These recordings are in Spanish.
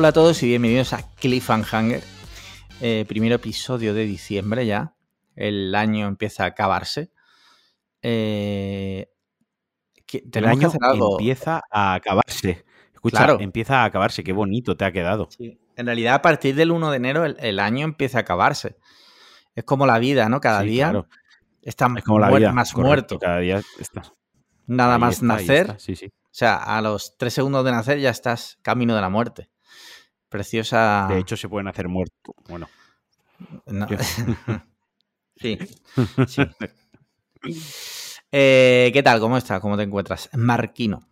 Hola a todos y bienvenidos a Cliffhanger, eh, primer episodio de diciembre ya. El año empieza a acabarse. Eh, El año hacer algo. empieza a acabarse. Escucha, Claro. empieza a acabarse. Qué bonito te ha quedado. Sí. En realidad, a partir del 1 de enero, el, el año empieza a acabarse. Es como la vida, ¿no? Cada Sí, día claro. está Es como la muer- vida. más correcto, muerto. Cada día está. Nada ahí más está, nacer. está, Sí, sí. O sea, a los tres segundos de nacer ya estás camino de la muerte. Preciosa. De hecho, se pueden hacer muertos. Bueno, No. sí. sí. Eh, ¿Qué tal? ¿Cómo estás? ¿Cómo te encuentras? Marquino.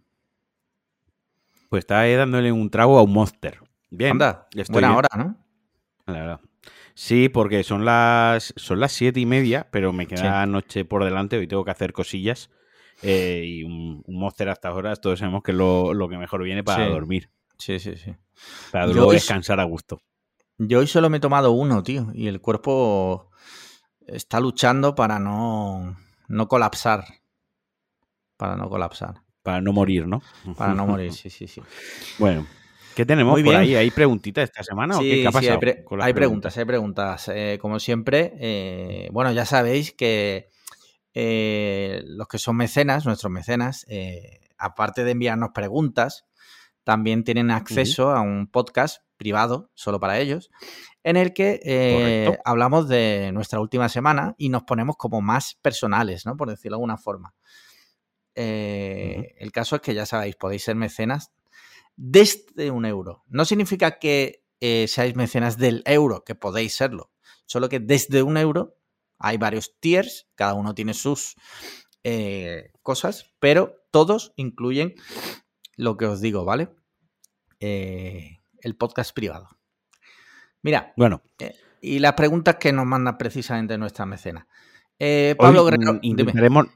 pues está ahí dándole un trago a un monster. Bien. Anda, estoy buena bien, hora, ¿no? la verdad. Sí, porque son las son las siete y media, pero me queda noche por delante. Hoy tengo que hacer cosillas. eh, y un, un monster a estas horas, todos sabemos que es lo, lo que mejor viene para Sí. dormir. Sí, sí, sí. Para Yo luego hoy- descansar a gusto. Yo hoy solo me he tomado uno, tío, y el cuerpo está luchando para no, no colapsar. Para no colapsar. Para no morir, ¿no? Para no morir, sí, sí, sí. Bueno, ¿qué tenemos Muy por bien. ahí? ¿Hay preguntitas esta semana o qué, Sí, ¿Qué ha sí, hay, pre- preguntas, hay preguntas. Eh, como siempre, eh, bueno, ya sabéis que eh, los que son mecenas, nuestros mecenas, aparte de enviarnos preguntas, también tienen acceso a un podcast privado, solo para ellos, en el que eh, hablamos de nuestra última semana y nos ponemos como más personales, ¿no? Por decirlo de alguna forma. Eh. El caso es que ya sabéis, podéis ser mecenas desde un euro. No significa que eh, seáis mecenas del euro, que podéis serlo. Solo que desde un euro hay varios tiers, cada uno tiene sus cosas, pero todos incluyen lo que os digo, ¿vale? Eh, el podcast privado. Mira, Bueno, y las preguntas que nos mandan precisamente nuestra mecena. Eh, Pablo hoy, Guerrero, intentaremos,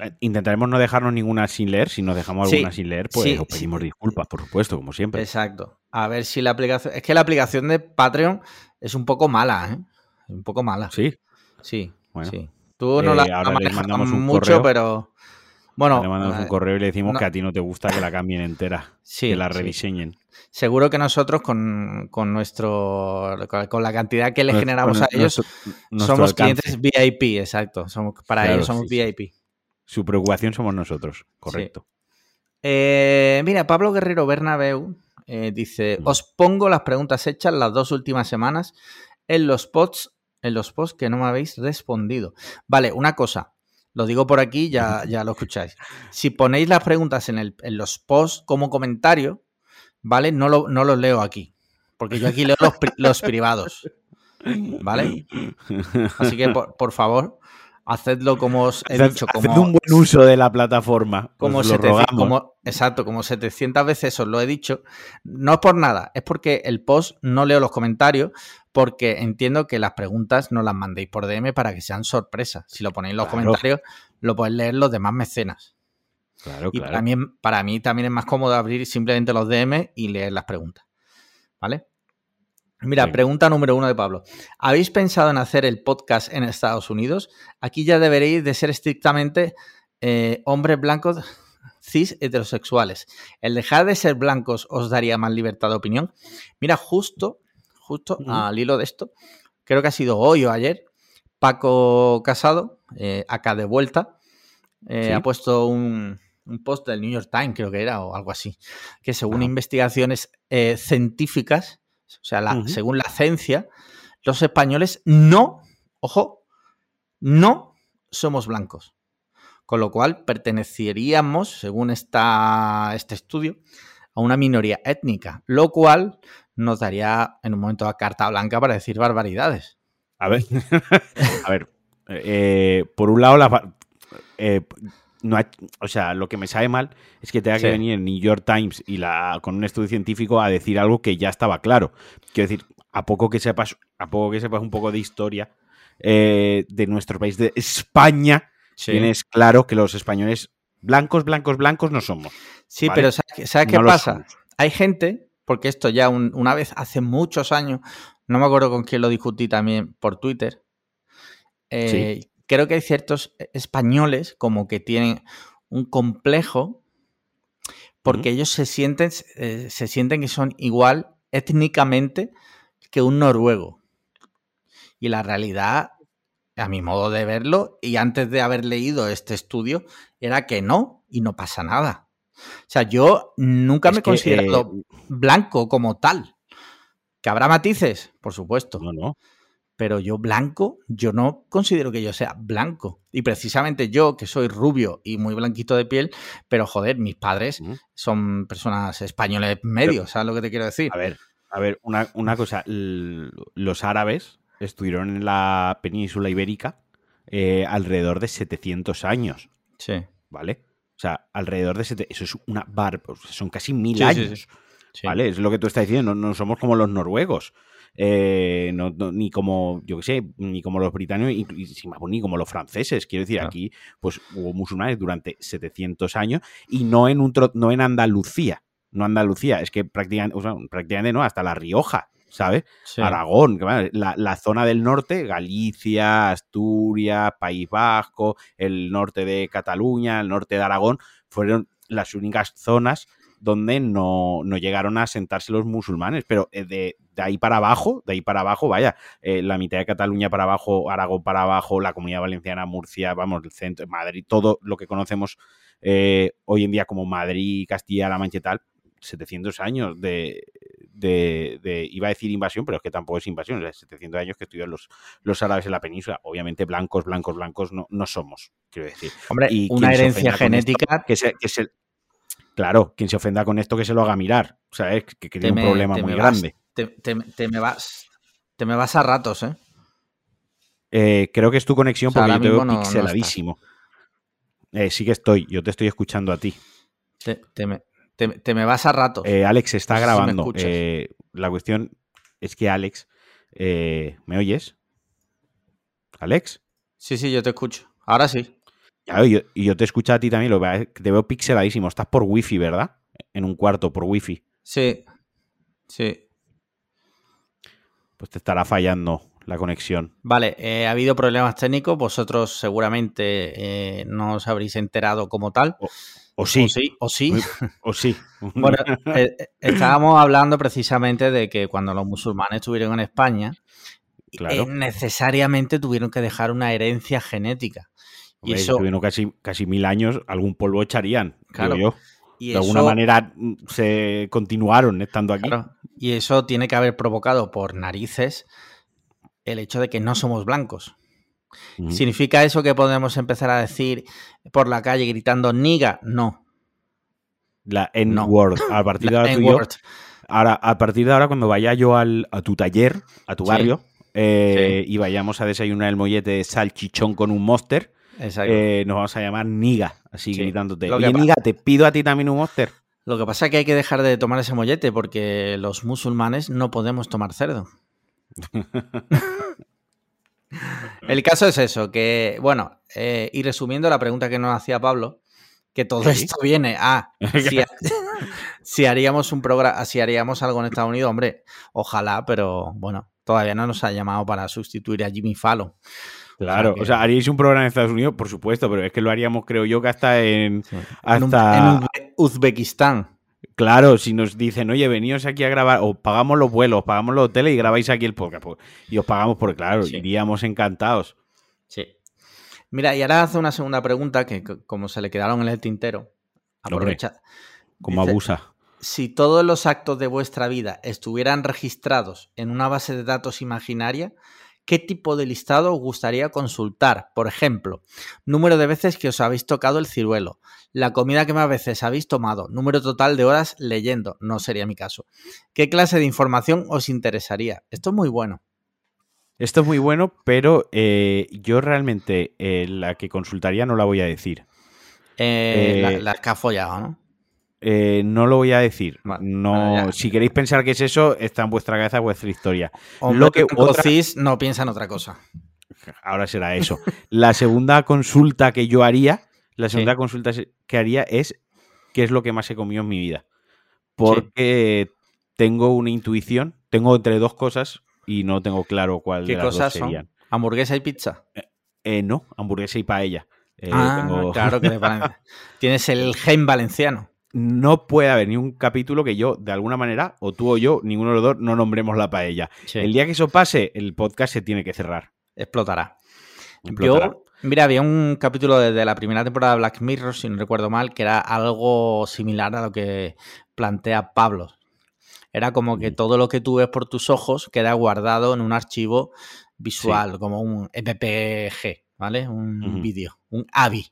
eh, intentaremos no dejarnos ninguna sin leer. Si nos dejamos Sí, alguna sin leer, pues sí, os sí. pedimos disculpas, por supuesto, como siempre. Exacto. A ver si la aplicación. Es que la aplicación de Patreon es un poco mala, ¿eh? Un poco mala. Sí, Sí, bueno. sí. Tú no Eh, la, un mucho, correo. pero. Bueno, le mandamos eh, un correo y le decimos no- que a ti no te gusta que la cambien entera, sí, que la sí. rediseñen. Seguro que nosotros, con, con nuestro. Con, la cantidad que Nuestro- generamos a ellos, nuestro- nuestro somos alcance. clientes VIP, exacto. Somos, para Claro, ellos somos sí, sí. VIP. Su preocupación somos nosotros, correcto. Eh, mira, Pablo Guerrero Bernabeu eh, dice: Mm. Os pongo las preguntas hechas las dos últimas semanas en los posts, en los posts que no me habéis respondido. Vale, una cosa. Lo digo por aquí, ya, ya lo escucháis. Si ponéis las preguntas en, el- en los posts como comentario, ¿vale? No, lo, no los leo aquí. Porque yo aquí leo los, los privados. ¿Vale? Así que, por favor, hacedlo como os he Haced- dicho. haced Como, un buen uso de la plataforma. como, os lo 700 rogamos. como- exacto, como 700 veces os lo he dicho. No es por nada, es porque el post no leo los comentarios, porque entiendo que las preguntas no las mandéis por DM para que sean sorpresas. Si lo ponéis en los Claro. comentarios, lo pueden leer los demás mecenas. Claro, Y claro. para mí, para mí también es más cómodo abrir simplemente los DM y leer las preguntas. ¿Vale? Mira, pregunta número uno de Pablo. ¿Habéis pensado en hacer el podcast en Estados Unidos? Aquí ya deberéis de ser estrictamente eh, hombres blancos cis heterosexuales. ¿El dejar de ser blancos os daría más libertad de opinión? Mira, justo, justo al hilo de esto, creo que ha sido hoy o ayer, Paco Casado, eh, acá de vuelta, eh, Sí. ha puesto un, un post del New York Times, creo que era, o algo así, que según investigaciones eh, científicas, o sea, la- según la ciencia, los españoles no, ojo, no somos blancos. Con lo cual perteneceríamos, según esta, este estudio, a una minoría étnica, lo cual nos daría en un momento a carta blanca para decir barbaridades. A ver, a ver, eh, por un lado, la, eh, no ha- o sea, lo que me sabe mal es que tenga Sí. que venir el New York Times y la, con un estudio científico a decir algo que ya estaba claro. Quiero decir, a poco que sepas, a poco que sepas un poco de historia eh, de nuestro país, de España, tienes claro que los españoles blancos, blancos, blancos no somos. Sí, ¿vale? pero ¿sabes, qué- sabes No pasa? somos. Hay gente, porque esto ya un- una vez hace muchos años, no me acuerdo con quién lo discutí también por Twitter, eh, creo que hay ciertos españoles como que tienen un complejo porque ellos se sienten, eh, se sienten que son igual étnicamente que un noruego. Y la realidad, a mi modo de verlo, y antes de haber leído este estudio, era que no, y no pasa nada. O sea, yo nunca Es me he considerado eh, blanco como tal. ¿Que habrá matices? Por supuesto. No, no. Pero yo blanco, yo no considero que yo sea blanco. Y precisamente yo, que soy rubio y muy blanquito de piel, pero joder, mis padres son personas españoles medios, ¿sabes lo que te quiero decir? A ver, a ver, una, una cosa. Los árabes estuvieron en la península ibérica eh, alrededor de 700 años, Sí. ¿vale? O sea, alrededor de... sete- Eso es una bar... Son casi mil sí, años. sí. Sí. ¿Vale? Es lo que tú estás diciendo, no, no somos como los noruegos. Eh, no- no- ni como, yo qué sé, ni como los británicos, ni como los franceses. Quiero decir, Claro. aquí pues hubo musulmanes durante 700 años y no en, un tro- no en Andalucía. No Andalucía, es que prácticamente, o sea, prácticamente no, hasta La Rioja, ¿sabes? Sí. Aragón, la, la zona del norte, Galicia, Asturias, País Vasco, el norte de Cataluña, el norte de Aragón, fueron las únicas zonas donde no, no llegaron a sentarse los musulmanes. Pero eh, de, de ahí para abajo, de ahí para abajo, vaya, eh, la mitad de Cataluña para abajo, Aragón para abajo, la comunidad valenciana, Murcia, vamos, el centro, Madrid, todo lo que conocemos eh, hoy en día como Madrid, Castilla-La Mancha y tal, 700 años de, de, de- iba a decir invasión, pero es que tampoco es invasión, es 700 años que estuvieron los, los árabes en la península. Obviamente blancos, blancos, blancos no, no somos, quiero decir. Hombre, y una herencia genética Que se, que se- claro, quien se ofenda con esto que se lo haga mirar, o sea, es que, que tiene me- un problema muy vas. grande. te, te- te me vas. Te me vas a ratos, ¿eh? Eh, creo que es tu conexión O sea, porque yo te veo no pixeladísimo. Eh, sí que estoy, yo te estoy escuchando a ti. Te, te me, te- me vas a ratos. Eh, Alex está No sé grabando. la cuestión es que Alex, ¿me oyes? Alex, Sí, sí, yo te escucho. Ahora sí. Y yo, y yo te escucho a ti también, lo que te veo pixeladísimo. Estás por wifi, ¿verdad? En un cuarto por wifi. Sí. Sí. Pues te estará fallando la conexión. Vale, eh, ha habido problemas técnicos. Vosotros seguramente eh, no os habréis enterado como tal. O sí, O sí. O sí. O sí. Bueno, eh, estábamos hablando precisamente de que cuando los musulmanes estuvieron en España, Claro. necesariamente tuvieron que dejar una herencia genética. Y eso, casi, casi mil años, algún polvo echarían, Claro. digo yo. y De alguna manera mm, se continuaron estando aquí. claro, y eso tiene que haber provocado por narices el hecho de que no somos blancos. ¿Significa eso que podemos empezar a decir por la calle gritando niga? No. La No. N-word. A partir de ahora tú y yo- N-word. Ahora, a partir de ahora, cuando vaya yo al, a tu taller, a tu Sí. barrio, eh, y vayamos a desayunar el mollete de salchichón con un monster. Eh, nos vamos a llamar Niga, así Sí. gritándote. Oye, Niga, te pido a ti también un monster. Lo que pasa es que hay que dejar de tomar ese mollete porque los musulmanes no podemos tomar cerdo. El caso es eso, que, bueno, eh, y resumiendo la pregunta que nos hacía Pablo, que todo Sí. esto viene a si, ha- si haríamos un programa, si haríamos algo en Estados Unidos, hombre, ojalá, pero bueno, todavía no nos ha llamado para sustituir a Jimmy Fallon. Claro, que- o sea, haríais un programa en Estados Unidos, por supuesto, pero es que lo haríamos, creo yo, que hasta en. Sí. En, un- Hasta. en Uzbekistán. Claro, si nos dicen, oye, veníos aquí a grabar, os pagamos los vuelos, pagamos los hoteles y grabáis aquí el podcast. pues, Y os pagamos porque, claro, Sí. iríamos encantados. Sí. Mira, y ahora hace una segunda pregunta que, co- como se le quedaron en el tintero, aprovecha. Como abusa. Si todos los actos de vuestra vida estuvieran registrados en una base de datos imaginaria, ¿qué tipo de listado os gustaría consultar? Por ejemplo, número de veces que os habéis tocado el ciruelo, la comida que más veces habéis tomado, número total de horas leyendo, no sería mi caso. ¿Qué clase de información os interesaría? Esto es muy bueno. Esto es muy bueno, pero eh, yo realmente eh, la que consultaría no la voy a decir. Eh, la- que has follado, ¿no? Eh, no lo voy a decir. No, bueno, si queréis pensar que es eso, está en vuestra cabeza vuestra historia. Hombre, lo que blanco otra- cis no piensa en otra cosa. Ahora será eso. La segunda consulta que yo haría, la segunda Sí. consulta que haría es qué es lo que más he comido en mi vida. Porque tengo una intuición, tengo entre dos cosas y no tengo claro cuál ¿Qué de las dos cosas son? serían. Hamburguesa y pizza. Eh, no, hamburguesa y paella. Eh, ah, tengo- claro que. Tienes el gen valenciano. No puede haber ni un capítulo que yo, de alguna manera, o tú o yo, ninguno de los dos, no nombremos la paella. Sí. El día que eso pase, el podcast se tiene que cerrar. Explotará. Explotará. Yo, mira, había un capítulo desde la primera temporada de Black Mirror, si no recuerdo mal, que era algo similar a lo que plantea Pablo. Era como que Mm. todo lo que tú ves por tus ojos queda guardado en un archivo visual, como un MPG, ¿vale? Un vídeo, un AVI.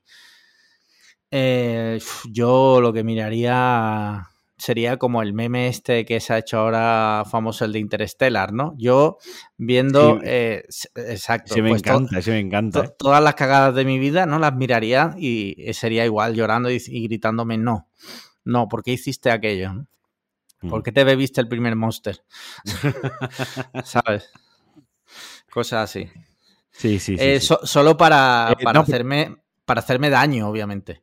Eh, yo lo que miraría sería como el meme este que se ha hecho ahora famoso, el de Interstellar, ¿no? Yo viendo... Sí. eh, exacto. Se me pues to- encanta, se me encanta. to- todas las cagadas de mi vida, ¿no? Las miraría y sería igual llorando y, y gritándome, no, no, ¿por qué hiciste aquello? no? ¿eh? ¿Por qué te bebiste el primer monster? ¿Sabes? Cosas así. Sí, sí, sí. Eh, sí. so- solo para, Eh, para no, hacerme, para hacerme daño, obviamente.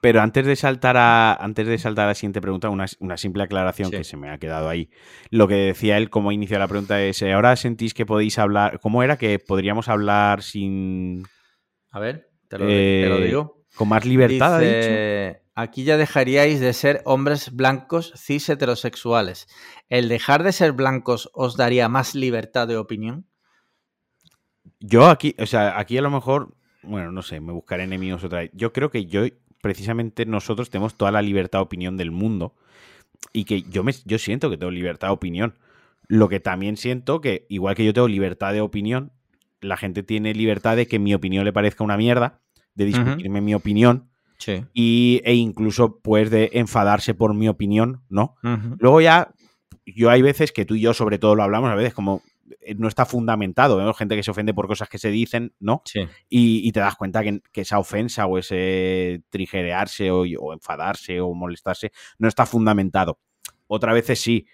Pero antes de saltar a antes de saltar a la siguiente pregunta, una, una simple aclaración Sí. que se me ha quedado ahí. Lo que decía él, como inició la pregunta, es: eh, ¿ahora sentís que podéis hablar? ¿Cómo era que podríamos hablar sin A ver, te lo, te lo Eh, digo. con más libertad? ha dicho? Dice, aquí ya dejaríais de ser hombres blancos cis heterosexuales. ¿El dejar de ser blancos os daría más libertad de opinión? Yo aquí, o sea, aquí a lo mejor, bueno, no sé, me buscaré enemigos otra vez. Yo creo que yo, precisamente nosotros tenemos toda la libertad de opinión del mundo y que yo, me, yo siento que tengo libertad de opinión. Lo que también siento que, igual que yo tengo libertad de opinión, la gente tiene libertad de que mi opinión le parezca una mierda, de discutirme mi opinión Sí. y, e incluso pues de enfadarse por mi opinión, ¿no? Luego ya, yo hay veces que tú y yo sobre todo lo hablamos, a veces como no está fundamentado, ¿no? Gente que se ofende por cosas que se dicen, ¿no? Sí. Y, y te das cuenta que, que esa ofensa o ese trigerearse o, o enfadarse o molestarse no está fundamentado. Otras veces sí,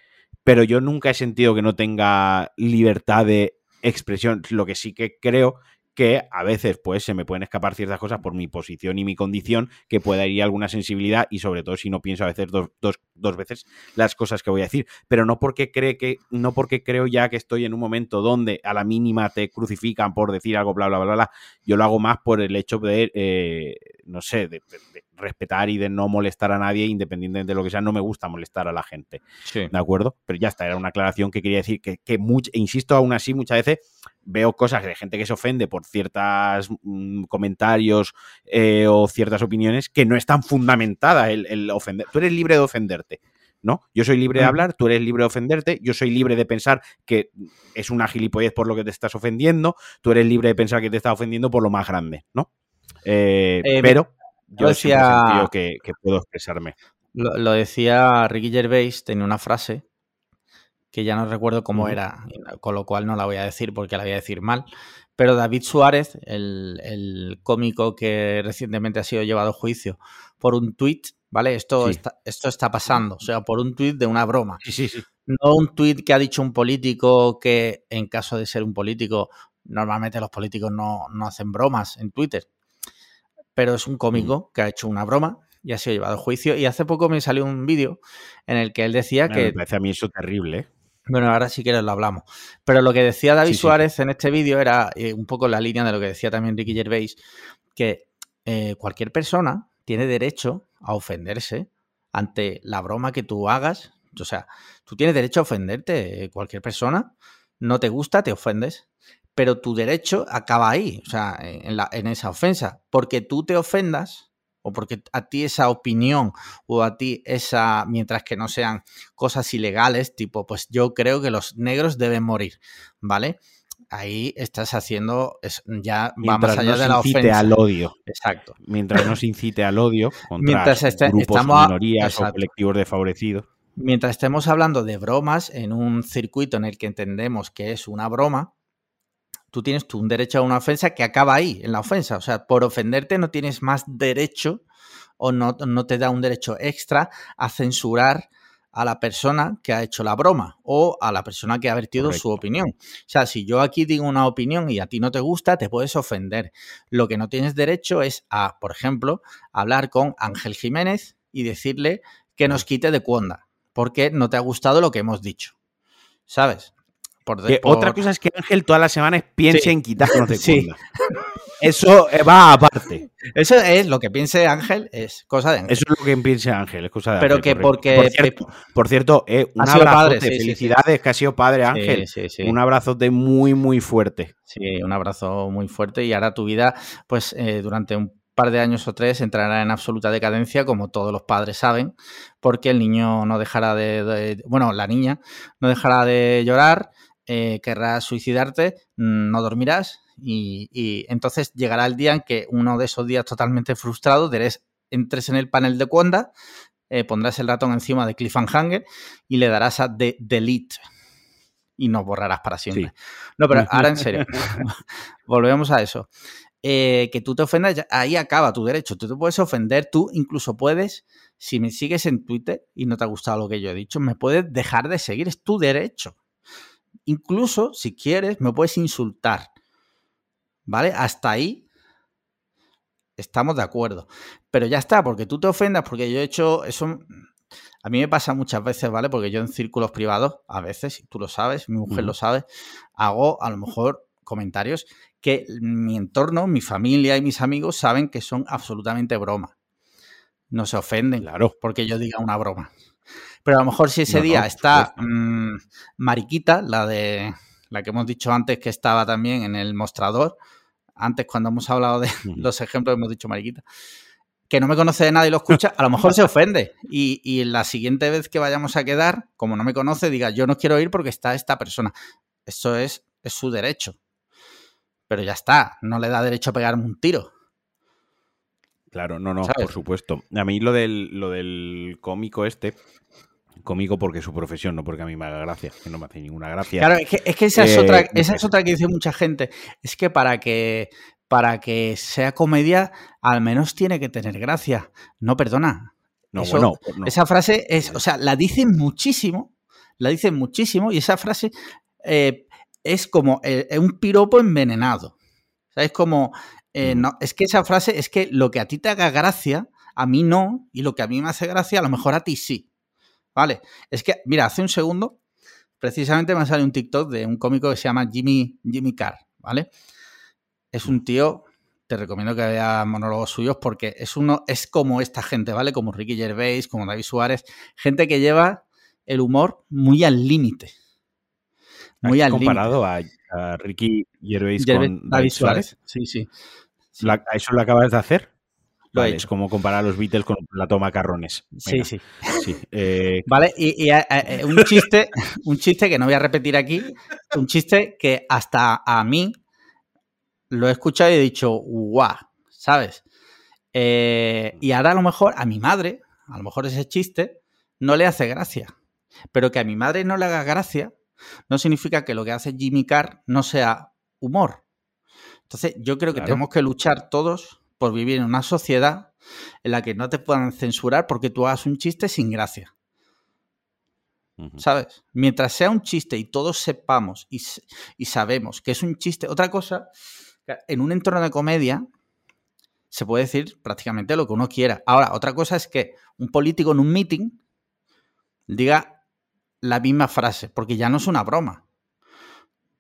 pero yo nunca he sentido que no tenga libertad de expresión. Lo que sí que creo que a veces pues se me pueden escapar ciertas cosas por mi posición y mi condición que pueda ir alguna sensibilidad y sobre todo si no pienso a veces dos, dos, dos veces las cosas que voy a decir. Pero no porque cree que no porque creo ya que estoy en un momento donde a la mínima te crucifican por decir algo bla bla bla bla yo lo hago más por el hecho de eh, no sé de, de, de, respetar y de no molestar a nadie independientemente de lo que sea no me gusta molestar a la gente. Sí. de acuerdo pero ya está era una aclaración que quería decir que, que much, e insisto aún así muchas veces veo cosas de gente que se ofende por ciertos mmm, comentarios eh, o ciertas opiniones que no están fundamentadas el, el, ofender. Tú eres libre de ofenderte, ¿no? Yo soy libre de hablar, tú eres libre de ofenderte, yo soy libre de pensar que es una gilipollez por lo que te estás ofendiendo, tú eres libre de pensar que te estás ofendiendo por lo más grande, ¿no? Eh, eh, pero yo decía, he sentido que, que puedo expresarme. Lo, lo, decía Ricky Gervais, tenía una frase que ya no recuerdo cómo uh -huh. era, con lo cual no la voy a decir porque la voy a decir mal. Pero David Suárez, el, el cómico que recientemente ha sido llevado a juicio por un tuit, ¿vale? Esto, sí. está, esto está pasando, o sea, por un tuit de una broma. Sí, sí, sí. No un tuit que ha dicho un político que, en caso de ser un político, normalmente los políticos no, no hacen bromas en Twitter. Pero es un cómico que ha hecho una broma y ha sido llevado a juicio. Y hace poco me salió un vídeo en el que él decía que. Me parece a mí eso terrible, ¿eh? Bueno, ahora sí que lo hablamos. Pero lo que decía David sí, Suárez sí. en este vídeo era eh, un poco la línea de lo que decía también Ricky Gervais, que eh, cualquier persona tiene derecho a ofenderse ante la broma que tú hagas. O sea, tú tienes derecho a ofenderte. Cualquier persona no te gusta, te ofendes. Pero tu derecho acaba ahí, o sea, en, la, en esa ofensa. Porque tú te ofendas o porque a ti esa opinión o a ti esa, mientras que no sean cosas ilegales, tipo, pues yo creo que los negros deben morir, ¿vale? Ahí estás haciendo, es, ya mientras va más allá de la incite ofensa. al odio. Exacto. Mientras no se incite al odio contra Mientras este, grupos estamos, o minorías exacto. o colectivos desfavorecidos. Mientras estemos hablando de bromas en un circuito en el que entendemos que es una broma, tú tienes tú un derecho a una ofensa que acaba ahí, en la ofensa. O sea, por ofenderte no tienes más derecho o no, no te da un derecho extra a censurar a la persona que ha hecho la broma o a la persona que ha vertido Correcto. su opinión. O sea, si yo aquí digo una opinión y a ti no te gusta, te puedes ofender. Lo que no tienes derecho es a, por ejemplo, hablar con Ángel Jiménez y decirle que nos quite de cuonda, porque no te ha gustado lo que hemos dicho. ¿Sabes? Por, Que por- Otra cosa es que Ángel todas las semanas piense Sí. en quitarnos de Sí. Eso eh, va aparte. Eso es lo que piense Ángel, es cosa de Ángel. Eso es lo que piensa Ángel, es cosa de Pero Ángel, que correcto. porque- Por cierto, por cierto, eh, un sí, sí, sí. felicidades, que ha sido padre Ángel. Un abrazote muy, muy fuerte. Sí, un abrazo muy fuerte y ahora tu vida, pues eh, durante un par de años o tres entrará en absoluta decadencia, como todos los padres saben, porque el niño no dejará de, de- bueno, la niña no dejará de llorar, eh, querrás suicidarte, mm, no dormirás y, y entonces llegará el día en que uno de esos días totalmente frustrado, eres- entres en el panel de Conda, eh, pondrás el ratón encima de Cliffhanger y le darás a de delete y nos borrarás para siempre. No, pero ahora en serio, volvemos a eso. Eh, que tú te ofendas, ahí acaba tu derecho. Tú te puedes ofender, tú incluso puedes, si me sigues en Twitter y no te ha gustado lo que yo he dicho, me puedes dejar de seguir, es tu derecho. Incluso, si quieres, me puedes insultar. ¿Vale? Hasta ahí estamos de acuerdo. Pero ya está, porque tú te ofendas, porque yo he hecho eso. A mí me pasa muchas veces, ¿vale? Porque yo en círculos privados, a veces, tú lo sabes, mi mujer lo sabe, hago a lo mejor comentarios que mi entorno, mi familia y mis amigos saben que son absolutamente broma. No se ofenden Claro. porque yo diga una broma. Pero a lo mejor si ese No, día está supuesto. mm, Mariquita, la de la que hemos dicho antes que estaba también en el mostrador, antes cuando hemos hablado de los ejemplos hemos dicho Mariquita, que no me conoce de nada y lo escucha, a lo mejor se ofende. Y, y la siguiente vez que vayamos a quedar, como no me conoce, diga, yo no quiero ir porque está esta persona. Eso es, es su derecho. Pero ya está, no le da derecho a pegarme un tiro. Claro, no, no, ¿Sabes? por supuesto. A mí lo del, lo del cómico este, cómico porque es su profesión, no porque a mí me haga gracia, que no me hace ninguna gracia. Claro, es que, es que esa, es Eh, otra, esa es otra que dice mucha gente. Es que para que para que sea comedia, al menos tiene que tener gracia. No, perdona. no, eso- bueno, no. Esa frase es, o sea, la dicen muchísimo, la dicen muchísimo, y esa frase eh, es como eh, un piropo envenenado. O sea, es como, eh, Ujú. no, es que esa frase es que lo que a ti te haga gracia, a mí no, y lo que a mí me hace gracia, a lo mejor a ti sí. ¿Vale? Es que, mira, hace un segundo, precisamente me sale un TikTok de un cómico que se llama Jimmy, Jimmy Carr, ¿vale? Es un tío, te recomiendo que veas monólogos suyos porque es uno, es como esta gente, ¿vale? Como Ricky Gervais, como David Suárez, gente que lleva el humor muy al límite. Muy ¿Has al límite. comparado a, a Ricky Gervais Gervais- con David Suárez. Sí, sí. Sí. ¿La- ¿Eso lo acabas de hacer? He. Es como comparar a los Beatles con la toma carrones. Sí, Venga, sí. sí. Eh, Vale, y, y, eh, eh, un chiste, un chiste que no voy a repetir aquí, un chiste que hasta a mí lo he escuchado y he dicho, guau, ¿sabes? Eh, y ahora a lo mejor a mi madre, a lo mejor ese chiste no le hace gracia. Pero que a mi madre no le haga gracia no significa que lo que hace Jimmy Carr no sea humor. Entonces, yo creo que Claro. tenemos que luchar todos por vivir en una sociedad en la que no te puedan censurar porque tú hagas un chiste sin gracia. ¿Sabes? Mientras sea un chiste y todos sepamos y, y sabemos que es un chiste. Otra cosa, en un entorno de comedia se puede decir prácticamente lo que uno quiera. Ahora, otra cosa es que un político en un meeting diga la misma frase, porque ya no es una broma.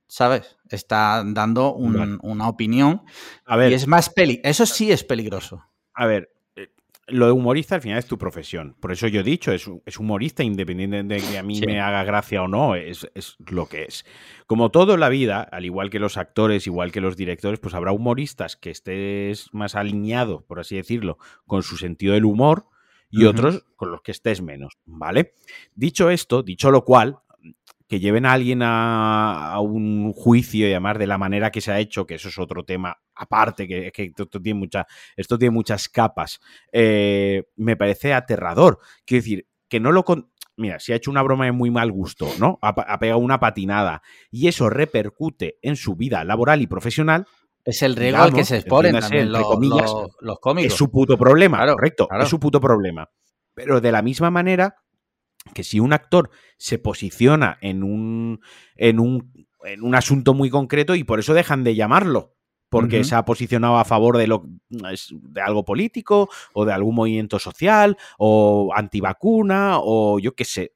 ¿Sabes? Está dando un- Vale. una opinión A ver, y es más peli. Eso sí es peligroso. a ver, eh, lo de humorista al final es tu profesión. Por eso yo he dicho, es, es humorista independiente de que a mí Sí. me haga gracia o no, es, es lo que es. Como todo en la vida, al igual que los actores, igual que los directores, pues habrá humoristas que estés más alineado, por así decirlo, con su sentido del humor y otros con los que estés menos, ¿vale? Dicho esto, dicho lo cual, que lleven a alguien a, a un juicio y además de la manera que se ha hecho, que eso es otro tema aparte, que, que esto, tiene mucha, esto tiene muchas capas, eh, me parece aterrador. Quiero decir, que no lo... Con... Mira, si ha hecho una broma de muy mal gusto, ¿no? Ha, pegado una patinada y eso repercute en su vida laboral y profesional, Es el riesgo al que se exponen también los, comillas, los- los cómicos. es su puto problema, Claro, correcto, claro. es su puto problema. Pero de la misma manera que si un actor se posiciona en un, en un, en un asunto muy concreto y por eso dejan de llamarlo, porque se ha posicionado a favor de, lo, de algo político o de algún movimiento social o antivacuna o yo qué sé,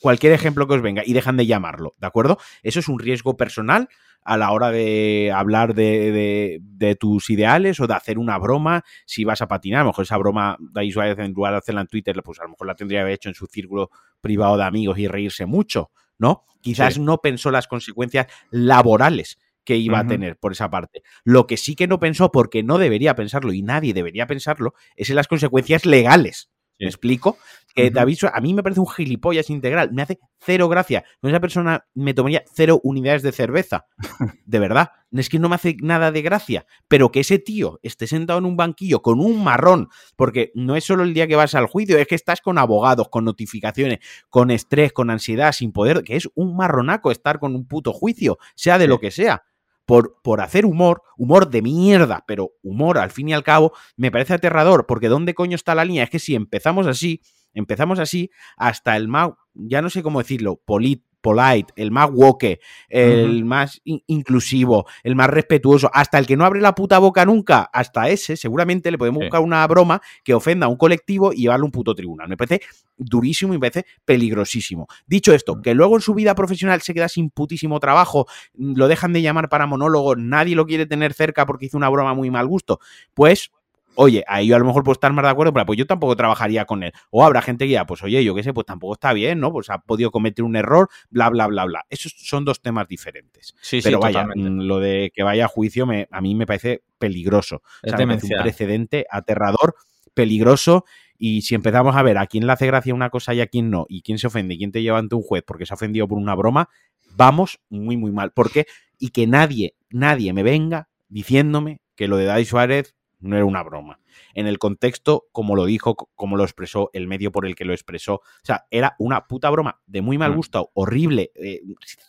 cualquier ejemplo que os venga y dejan de llamarlo, ¿de acuerdo? Eso es un riesgo personal a la hora de hablar de, tus ideales o de hacer una broma si vas a patinar. A lo mejor esa broma de Suárez en lugar de hacerla en Twitter, pues a lo mejor la tendría que haber hecho en su círculo privado de amigos y reírse mucho, ¿no? Quizás no pensó las consecuencias laborales que iba a tener por esa parte. Lo que sí que no pensó, porque no debería pensarlo y nadie debería pensarlo, es en las consecuencias legales. ¿Me explico? Que David, a mí me parece un gilipollas integral. Me hace cero gracia. Con esa persona me tomaría cero unidades de cerveza. De verdad. Es que no me hace nada de gracia. Pero que ese tío esté sentado en un banquillo con un marrón, porque no es solo el día que vas al juicio, es que estás con abogados, con notificaciones, con estrés, con ansiedad, sin poder, que es un marronaco estar con un puto juicio, sea de lo que sea por, por hacer humor, humor de mierda, pero humor al fin y al cabo, me parece aterrador, porque ¿dónde coño está la línea? Es que si empezamos así, empezamos así, hasta el más, ya no sé cómo decirlo, polit, polite, el más woke, el más inclusivo, el más respetuoso, hasta el que no abre la puta boca nunca, hasta ese, seguramente le podemos buscar una broma que ofenda a un colectivo y llevarle un puto tribunal. Me parece durísimo y me parece peligrosísimo. Dicho esto, mm. que luego en su vida profesional se queda sin putísimo trabajo, lo dejan de llamar para monólogo, nadie lo quiere tener cerca porque hizo una broma muy mal gusto, pues oye, ahí yo a lo mejor puedo estar más de acuerdo, pero pues yo tampoco trabajaría con él. O habrá gente que ya, pues oye, yo qué sé, pues tampoco está bien, ¿no? Pues ha podido cometer un error, bla, bla, bla, bla. Esos son dos temas diferentes. Sí, pero vaya, mm, lo de que vaya a juicio me, a mí me parece peligroso. Es o un precedente aterrador, peligroso. Y si empezamos a ver a quién le hace gracia una cosa y a quién no, y quién se ofende y quién te lleva ante un juez porque se ha ofendido por una broma, vamos muy, muy mal. ¿Por qué? Y que nadie, nadie me venga diciéndome que lo de Dai Suárez no era una broma. En el contexto, como lo dijo, como lo expresó, el medio por el que lo expresó. O sea, era una puta broma de muy mal mm. gusto, horrible, eh,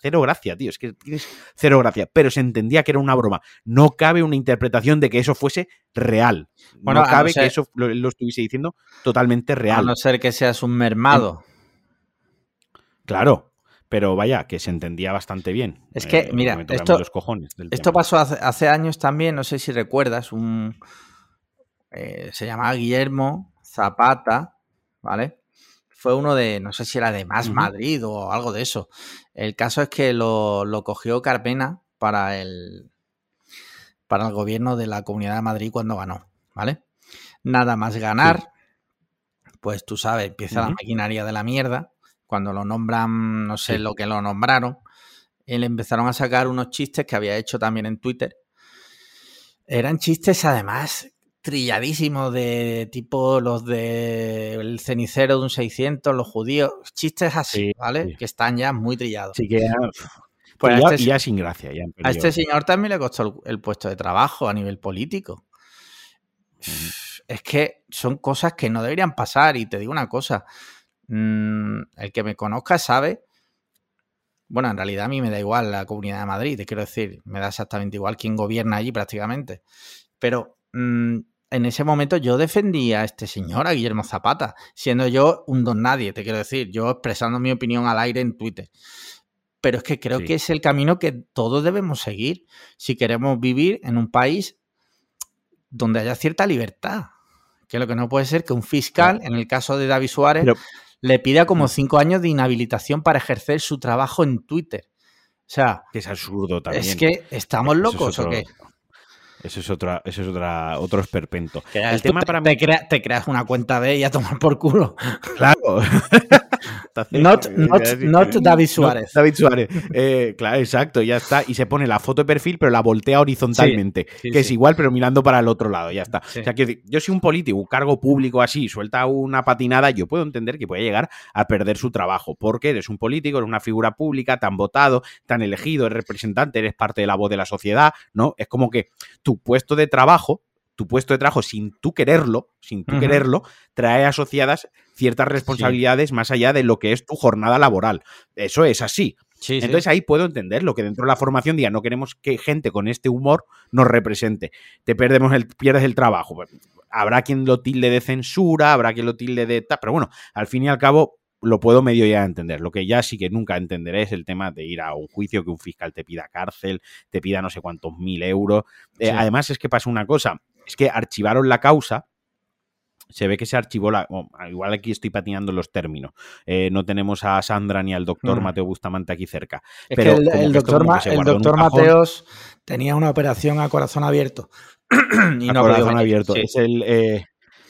cero gracia, tío. Es que tienes cero gracia. Pero se entendía que era una broma. No cabe una interpretación de que eso fuese real. Bueno, no cabe que eso lo, estuviese diciendo totalmente real. A no ser que seas un mermado. Claro, pero vaya, que se entendía bastante bien. Es que, eh, mira, esto, esto pasó hace, años también, no sé si recuerdas, un, eh, se llamaba Guillermo Zapata, ¿vale? Fue uno de, no sé si era de Más Madrid o algo de eso. El caso es que lo, cogió Carpena para el, para el gobierno de la Comunidad de Madrid cuando ganó, ¿vale? Nada más ganar, pues tú sabes, empieza la maquinaria de la mierda. Cuando lo nombran, no sé lo que lo nombraron, y le empezaron a sacar unos chistes que había hecho también en Twitter. Eran chistes además trilladísimos de tipo los del cenicero de un 600, los judíos, chistes así, ¿vale? Que están ya muy trillados. Sí, que ya, pues ya, este, sin gracia. a este señor también le costó el, puesto de trabajo a nivel político. Es que son cosas que no deberían pasar y te digo una cosa, mm, el que me conozca sabe, bueno, en realidad a mí me da igual la Comunidad de Madrid, te quiero decir, me da exactamente igual quién gobierna allí prácticamente, pero mm, en ese momento yo defendía a este señor, a Guillermo Zapata, siendo yo un don nadie, te quiero decir, yo expresando mi opinión al aire en Twitter. Pero es que creo que es el camino que todos debemos seguir si queremos vivir en un país donde haya cierta libertad. Que lo que no puede ser que un fiscal, en el caso de David Suárez, le pida como cinco años de inhabilitación para ejercer su trabajo en Twitter. O sea, que es absurdo también. Es que estamos locos o qué. Eso es otra, eso es otra, otro esperpento. el tema para te, te, creas una cuenta de ella a tomar por culo. Claro. not, not, David Suárez. David Suárez. Eh, claro, exacto, ya está. Y se pone la foto de perfil, pero la voltea horizontalmente. que es igual, pero mirando para el otro lado, ya está. O sea, que yo soy un político, un cargo público así, suelta una patinada, yo puedo entender que puede llegar a perder su trabajo. Porque eres un político, eres una figura pública, tan votado, tan elegido, eres representante, eres parte de la voz de la sociedad, ¿no? Es como que tu puesto de trabajo, tu puesto de trabajo sin tú quererlo, sin tú quererlo, trae asociadas ciertas responsabilidades más allá de lo que es tu jornada laboral. Eso es así. Entonces ahí puedo entender lo que dentro de la formación diga, no queremos que gente con este humor nos represente. Te perdemos el, pierdes el trabajo. Pues, habrá quien lo tilde de censura, habrá quien lo tilde de... Pero bueno, al fin y al cabo, lo puedo medio ya entender. Lo que ya sí que nunca entenderé es el tema de ir a un juicio, que un fiscal te pida cárcel, te pida no sé cuántos mil euros. Eh, además es que pasa una cosa, es que archivaron la causa se ve que se archivó la. igual aquí estoy patinando los términos. Eh, no tenemos a Sandra ni al doctor mm. Mateo Bustamante aquí cerca. Es pero que el, doctor, el doctor Mateos tenía una operación a corazón abierto. y a no corazón abierto. Es el. Eh,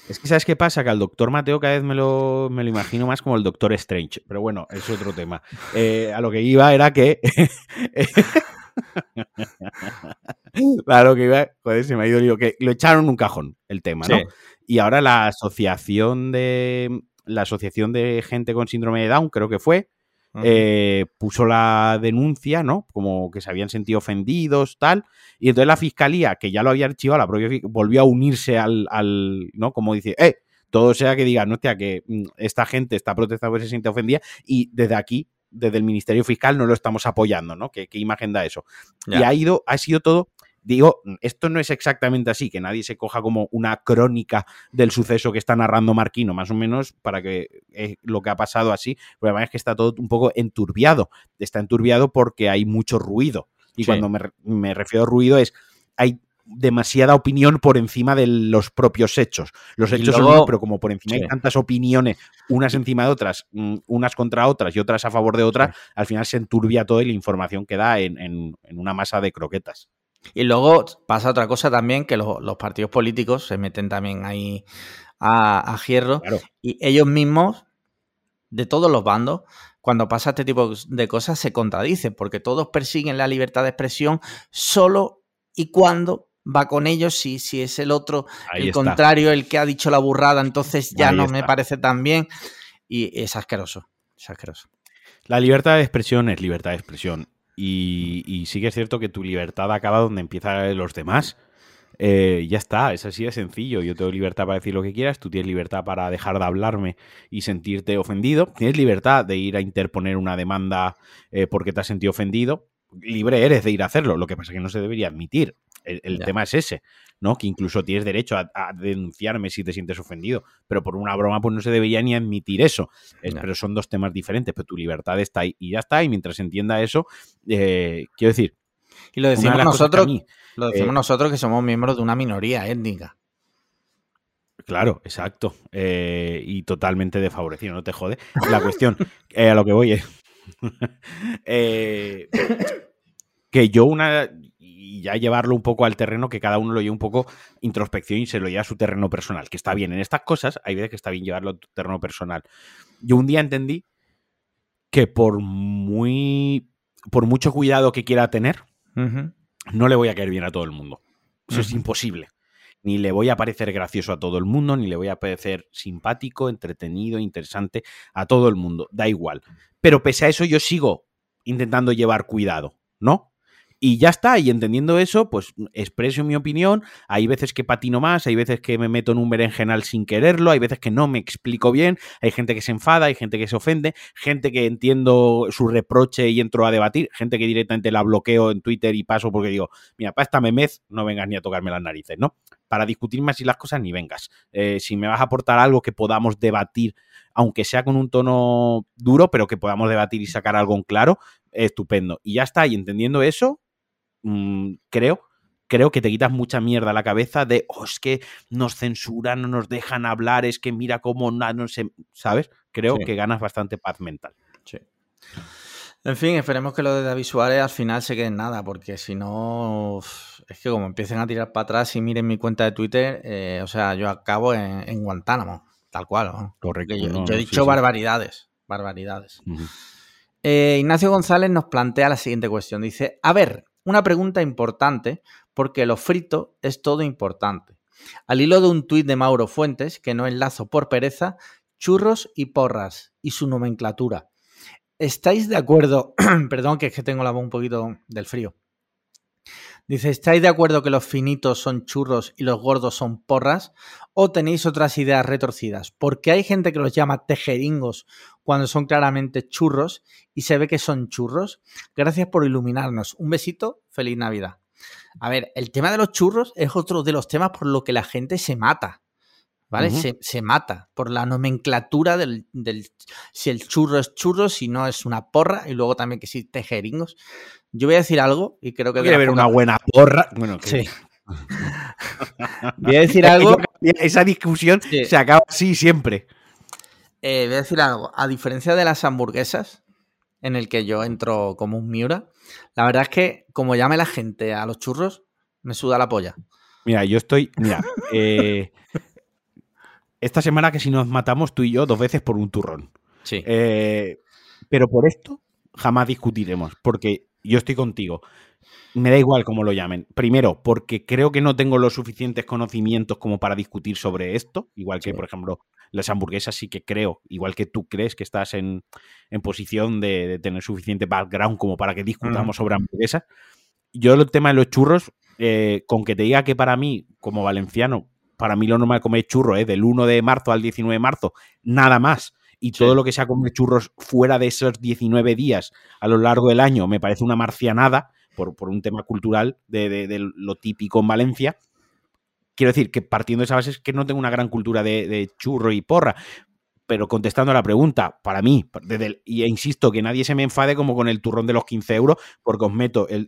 es que, ¿sabes qué pasa? Que al doctor Mateo cada vez me lo, me lo imagino más como el doctor Strange. Pero bueno, es otro tema. Eh, a lo que iba era que. lo que iba. Joder, se me ha ido el Que lo echaron en un cajón el tema, ¿no? Y ahora la asociación de. La asociación de gente con síndrome de Down, creo que fue. Eh, puso la denuncia, ¿no? Como que se habían sentido ofendidos, tal. Y entonces la fiscalía, que ya lo había archivado, la propia volvió a unirse al, al, ¿no? Como dice, ¡eh! Todo sea que diga, no, hostia, que mm, esta gente está protestada porque se siente ofendida y desde aquí, desde el Ministerio Fiscal, no lo estamos apoyando, ¿no? ¿Qué, imagen da eso? Y ha ido, ha sido todo Digo, esto no es exactamente así, que nadie se coja como una crónica del suceso que está narrando Marquino, más o menos para que eh, lo que ha pasado así, pero además es que está todo un poco enturbiado. Está enturbiado porque hay mucho ruido. Y cuando me, refiero a ruido es, hay demasiada opinión por encima de los propios hechos. Los hechos son pero como por encima hay tantas opiniones, unas encima de otras, mm, unas contra otras y otras a favor de otras, al final se enturbia todo y la información queda en una masa de croquetas. Y luego pasa otra cosa también, que los, partidos políticos se meten también ahí a, a hierro y ellos mismos, de todos los bandos, cuando pasa este tipo de cosas se contradicen, porque todos persiguen la libertad de expresión solo y cuando va con ellos, si, si es el otro, el contrario, el que ha dicho la burrada, entonces ya no me parece tan bien. Y es asqueroso, es asqueroso. La libertad de expresión es libertad de expresión. Y, sí que es cierto que tu libertad acaba donde empieza los demás. Eh, ya está, es así de sencillo. Yo tengo libertad para decir lo que quieras, tú tienes libertad para dejar de hablarme y sentirte ofendido. Tienes libertad de ir a interponer una demanda eh, porque te has sentido ofendido. Libre eres de ir a hacerlo. Lo que pasa es que no se debería admitir. El, tema es ese, ¿no? Que incluso tienes derecho a, denunciarme si te sientes ofendido, pero por una broma pues no se debería ni admitir eso. Pero son dos temas diferentes, pero tu libertad está ahí y ya está, y mientras entienda eso, eh, quiero decir... Y lo decimos nosotros, lo decimos eh, nosotros que somos miembros de una minoría étnica. Claro, exacto. Eh, y totalmente desfavorecido, no te jode. La cuestión, a lo que voy es. que yo una y ya llevarlo un poco al terreno, que cada uno lo lleve un poco introspección y se lo lleve a su terreno personal, que está bien. En estas cosas hay veces que está bien llevarlo a tu terreno personal. Yo un día entendí que por muy por mucho cuidado que quiera tener, no le voy a caer bien a todo el mundo. Eso es imposible. Ni le voy a parecer gracioso a todo el mundo, ni le voy a parecer simpático, entretenido, interesante a todo el mundo. Da igual. Pero pese a eso, yo sigo intentando llevar cuidado, ¿no? Y ya está, y entendiendo eso, pues expreso mi opinión. Hay veces que patino más, hay veces que me meto en un berenjenal sin quererlo, hay veces que no me explico bien, hay gente que se enfada, hay gente que se ofende, gente que entiendo su reproche y entro a debatir, gente que directamente la bloqueo en Twitter y paso porque digo, mira, para esta memez no vengas ni a tocarme las narices, ¿no? Para discutir más y las cosas ni vengas. Eh, si me vas a aportar algo que podamos debatir, aunque sea con un tono duro, pero que podamos debatir y sacar algo en claro, estupendo. Y ya está, y entendiendo eso, Mm, creo, creo que te quitas mucha mierda a la cabeza de, oh, es que nos censuran, no nos dejan hablar, es que mira cómo no se, ¿sabes? Creo que ganas bastante paz mental. Sí. En fin, esperemos que lo de David Suárez al final se quede en nada, porque si no, es que como empiecen a tirar para atrás y miren mi cuenta de Twitter, eh, o sea, yo acabo en, Guantánamo, tal cual. Correcto. Yo, he dicho barbaridades, barbaridades. Eh, Ignacio González nos plantea la siguiente cuestión. Dice, a ver, una pregunta importante porque lo frito es todo importante. Al hilo de un tuit de Mauro Fuentes, que no enlazo por pereza, churros y porras y su nomenclatura. ¿Estáis de acuerdo? Perdón, que es que tengo la voz un poquito del frío. Dice, ¿estáis de acuerdo que los finitos son churros y los gordos son porras? ¿O tenéis otras ideas retorcidas? Porque hay gente que los llama tejeringos cuando son claramente churros y se ve que son churros. Gracias por iluminarnos. Un besito, feliz Navidad. A ver, el tema de los churros es otro de los temas por lo que la gente se mata. ¿Vale? se, mata por la nomenclatura del, si el churro es churro, si no es una porra, y luego también que si tejeringos. Yo voy a decir algo y creo que. Quiere ver una buena porra. Bueno, sí. voy a decir algo. Esa discusión Sí. se acaba así siempre. Eh, voy a decir algo. A diferencia de las hamburguesas, en el que yo entro como un Miura, la verdad es que, como llame la gente a los churros, me suda la polla. Mira, yo estoy. Mira, eh, esta semana que si nos matamos tú y yo dos veces por un turrón. Sí. Eh, pero por esto jamás discutiremos, porque yo estoy contigo. Me da igual cómo lo llamen. Primero, porque creo que no tengo los suficientes conocimientos como para discutir sobre esto. Igual que, Sí. por ejemplo, las hamburguesas sí que creo, igual que tú crees que estás en, en posición de, de tener suficiente background como para que discutamos sobre hamburguesas. Yo el tema de los churros, eh, con que te diga que para mí, como valenciano, para mí lo normal comer churros es del 1 de marzo al 19 de marzo, nada más. Y Sí. todo lo que sea comer churros fuera de esos 19 días a lo largo del año me parece una marcianada por, por un tema cultural de, de- de lo típico en Valencia. Quiero decir que partiendo de esa base es que no tengo una gran cultura de, de churro y porra. Pero contestando a la pregunta, para mí, desde el- y e insisto, que nadie se me enfade como con el turrón de los 15 euros, porque os meto el-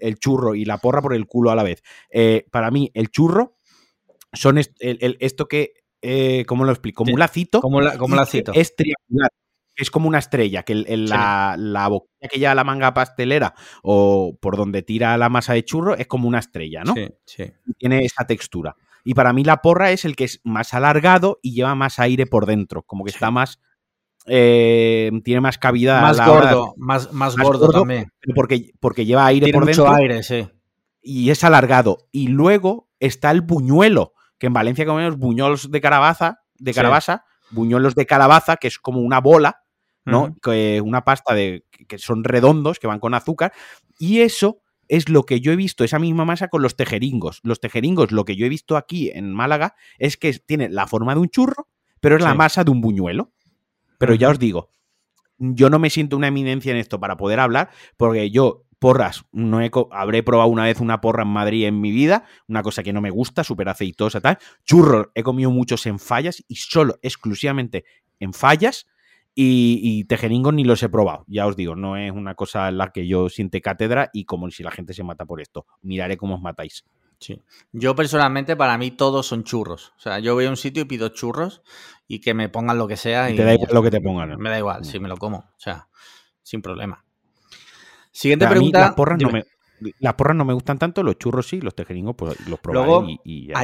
el churro y la porra por el culo a la vez. Eh, para mí, el churro son est- el- el- esto que, eh, ¿cómo lo explico? Como un lacito. ¿Cómo la, cómo y la que cito? Es triangular. Es como una estrella, que el- Sí. la, la boquilla que lleva la manga pastelera o por donde tira la masa de churro es como una estrella, ¿no? Sí, sí. Tiene esa textura. Y para mí la porra es el que es más alargado y lleva más aire por dentro, como que Sí. está más... eh, tiene más cavidad. Más de- gordo, más, más, más gordo, gordo, también. porque, porque lleva aire Tiene por mucho dentro aire, sí. y es alargado. Y luego está el buñuelo, que en Valencia comemos buñuelos de calabaza, de Sí. calabaza, buñuelos de calabaza, que es como una bola, ¿no? Que una pasta de que son redondos, que van con azúcar, y eso es lo que yo he visto, esa misma masa con los tejeringos. Los tejeringos, lo que yo he visto aquí en Málaga, es que tiene la forma de un churro, pero es la masa de un buñuelo. Pero ya os digo, yo no me siento una eminencia en esto para poder hablar, porque yo porras, no he habré probado una vez una porra en Madrid en mi vida, una cosa que no me gusta, súper aceitosa, tal. Churros, he comido muchos en fallas y solo, exclusivamente en fallas. Y, y tejeringos ni los he probado, ya os digo, no es una cosa en la que yo siente cátedra y como si la gente se mata por esto. Miraré cómo os matáis. Sí. Yo personalmente, para mí, todos son churros. O sea, yo voy a un sitio y pido churros y que me pongan lo que sea. Y Y te da igual lo que te pongan. ¿no? Me da igual, si me lo como. O sea, sin problema. Siguiente Pero a mí pregunta. las porras, no me, las porras no me gustan tanto, los churros sí, los tejeringos pues los probaré Luego, y, y ya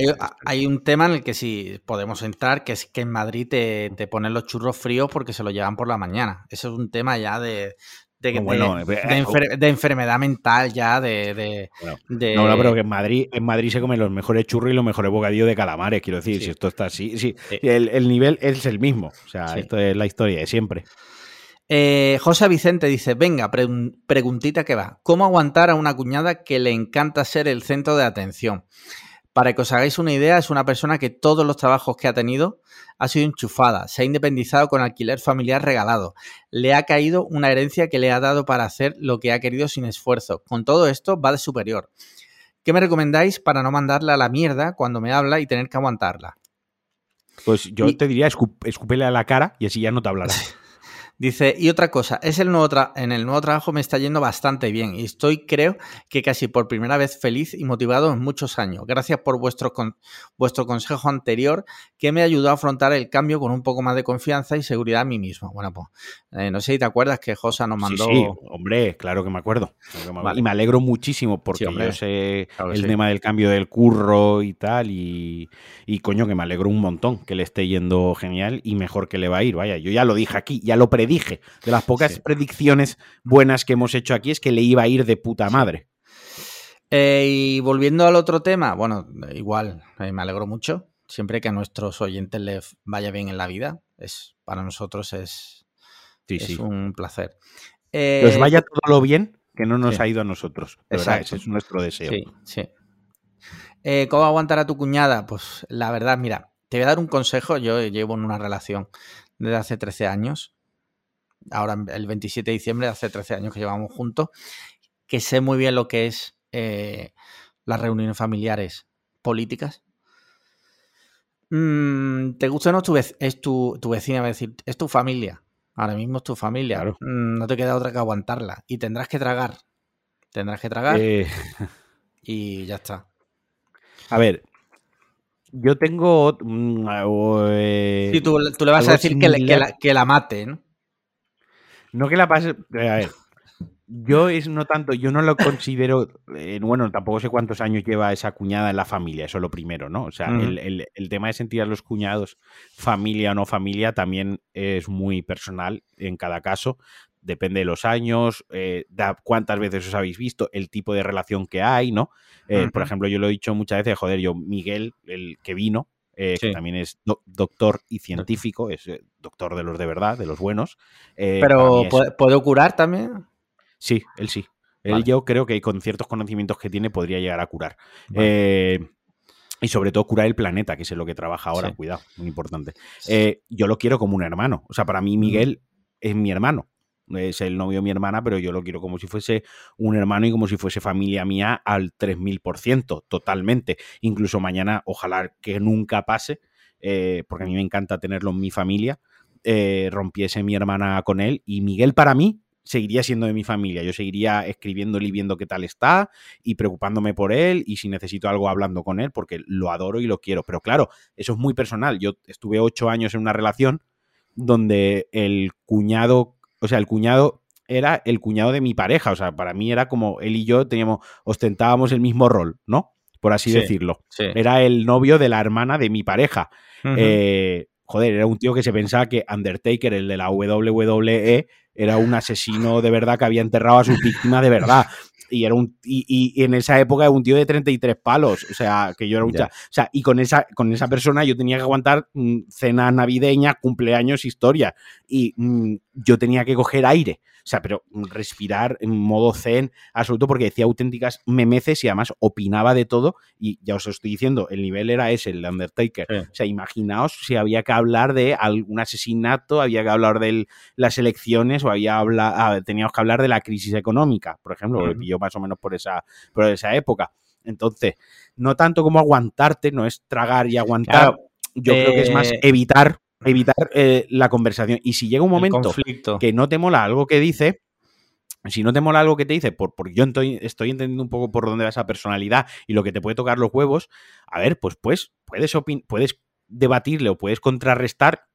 Hay, un tema en el que sí podemos entrar, que es que en Madrid te, te ponen los churros fríos porque se los llevan por la mañana. Eso es un tema ya de, de, No, de- bueno, de eh, enfer- de enfermedad mental ya, de... de- Bueno, No, no, pero que en Madrid, en Madrid se comen los mejores churros y los mejores bocadillos de calamares, quiero decir, Sí. si esto está así, sí, Sí. el, el nivel es el mismo, o sea, esto es la historia de siempre. Eh, José Vicente dice, venga, pregun- preguntita que va. ¿Cómo aguantar a una cuñada que le encanta ser el centro de atención? Para que os hagáis una idea, es una persona que todos los trabajos que ha tenido ha sido enchufada, se ha independizado con alquiler familiar regalado, le ha caído una herencia que le ha dado para hacer lo que ha querido sin esfuerzo. Con todo esto va de superior. ¿Qué me recomendáis para no mandarla a la mierda cuando me habla y tener que aguantarla? Pues yo Y- te diría, escúpele a la cara y así ya no te hablará. Dice, y otra cosa, es el nuevo tra- en el nuevo trabajo me está yendo bastante bien y estoy, creo, que casi por primera vez feliz y motivado en muchos años. Gracias por vuestro, con- vuestro consejo anterior que me ayudó a afrontar el cambio con un poco más de confianza y seguridad en mí mismo. Bueno, pues eh, no sé si te acuerdas que Josa nos mandó... Sí, sí, hombre, claro que me acuerdo. Claro que me- Vale. Y me alegro muchísimo porque Sí, yo sé Claro el sí. tema del cambio del curro y tal. Y, y coño, que me alegro un montón que le esté yendo genial y mejor que le va a ir. Vaya, yo ya lo dije aquí, ya lo predije. De las pocas Sí. predicciones buenas que hemos hecho aquí es que le iba a ir de puta madre. Eh, y volviendo al otro tema, bueno, igual, eh, me alegro mucho. Siempre que a nuestros oyentes les vaya bien en la vida, es para nosotros es, Sí, es sí. un placer. Que os Eh, vaya todo lo bien que no nos sí. ha ido a nosotros. De verdad, Exacto. ese es nuestro deseo. Sí, sí. Eh, ¿Cómo aguantar a tu cuñada? Pues la verdad, mira, te voy a dar un consejo. Yo llevo en una relación desde hace 13 años. Ahora, el 27 de diciembre, hace 13 años que llevamos juntos. Que sé muy bien lo que es eh, las reuniones familiares políticas. Mm, ¿Te gusta o no? Tu vec- es tu, tu vecina, va a decir, es tu familia. Ahora mismo es tu familia. Claro. Mm, no te queda otra que aguantarla. Y tendrás que tragar. Tendrás que tragar Eh, y ya está. A ver, yo tengo. o, eh, Sí, tú, tú le vas a decir que, le- que similar. la, que la mate, ¿no? No que la pase. A ver. Yo es no tanto, yo no lo considero. eh, bueno, tampoco sé cuántos años lleva esa cuñada en la familia, eso es lo primero, ¿no? O sea, Ujú. el, el- el tema de sentir a los cuñados, familia o no familia, también es muy personal en cada caso. Depende de los años, eh, da cuántas veces os habéis visto, el tipo de relación que hay, ¿no? Eh, Por ejemplo, yo lo he dicho muchas veces, joder, yo, Miguel, el que vino, eh, Sí. que también es do- doctor y científico, es eh, doctor de los de verdad, de los buenos. eh, Pero mí es- ¿puede, puede curar también? Sí, él sí. Él Vale. yo creo que con ciertos conocimientos que tiene podría llegar a curar. Vale. Eh, y sobre todo curar el planeta, que es en lo que trabaja ahora, Sí. cuidado, muy importante. Yo lo quiero como un hermano. O sea, para mí Miguel es mi hermano. Es el novio de mi hermana, pero yo lo quiero como si fuese un hermano y como si fuese familia mía al 3000%, totalmente. Incluso mañana, ojalá que nunca pase, eh, porque a mí me encanta tenerlo en mi familia, eh, rompiese mi hermana con él y Miguel para mí seguiría siendo de mi familia. Yo seguiría escribiéndole y viendo qué tal está y preocupándome por él y si necesito algo hablando con él porque lo adoro y lo quiero. Pero claro, eso es muy personal. Yo estuve ocho años en una relación donde el cuñado, o sea, el cuñado era el cuñado de mi pareja. O sea, para mí era como él y yo teníamos, ostentábamos el mismo rol, ¿no? Por así Sí. decirlo. Sí. Era el novio de la hermana de mi pareja. Eh, joder, era un tío que se pensaba que Undertaker, el de la WWE, era un asesino de verdad que había enterrado a sus víctimas de verdad. Y, era un, y, en esa época era un tío de 33 palos. O sea, que yo era un cha- O sea, y con esa, con esa persona yo tenía que aguantar mm, cenas navideñas, cumpleaños, historias. Y mm, yo tenía que coger aire. O sea, pero respirar en modo zen absoluto porque decía auténticas memeces y además opinaba de todo. Y ya os estoy diciendo, el nivel era ese, el de Undertaker. Sí. O sea, imaginaos si había que hablar de algún asesinato, había que hablar de las elecciones o había habla, ah, teníamos que hablar de la crisis económica, por ejemplo, que pilló más o menos por esa, por esa época. Entonces, no tanto como aguantarte, no es tragar y aguantar. Claro, Yo creo que es más eh, evitar, evitar eh, la conversación. Y si llega un momento que no te mola algo que dice, si no te mola algo que te dice, por, porque yo estoy, estoy entendiendo un poco por dónde va esa personalidad y lo que te puede tocar los huevos, a ver, pues, pues puedes, opin- puedes debatirle o puedes contrarrestar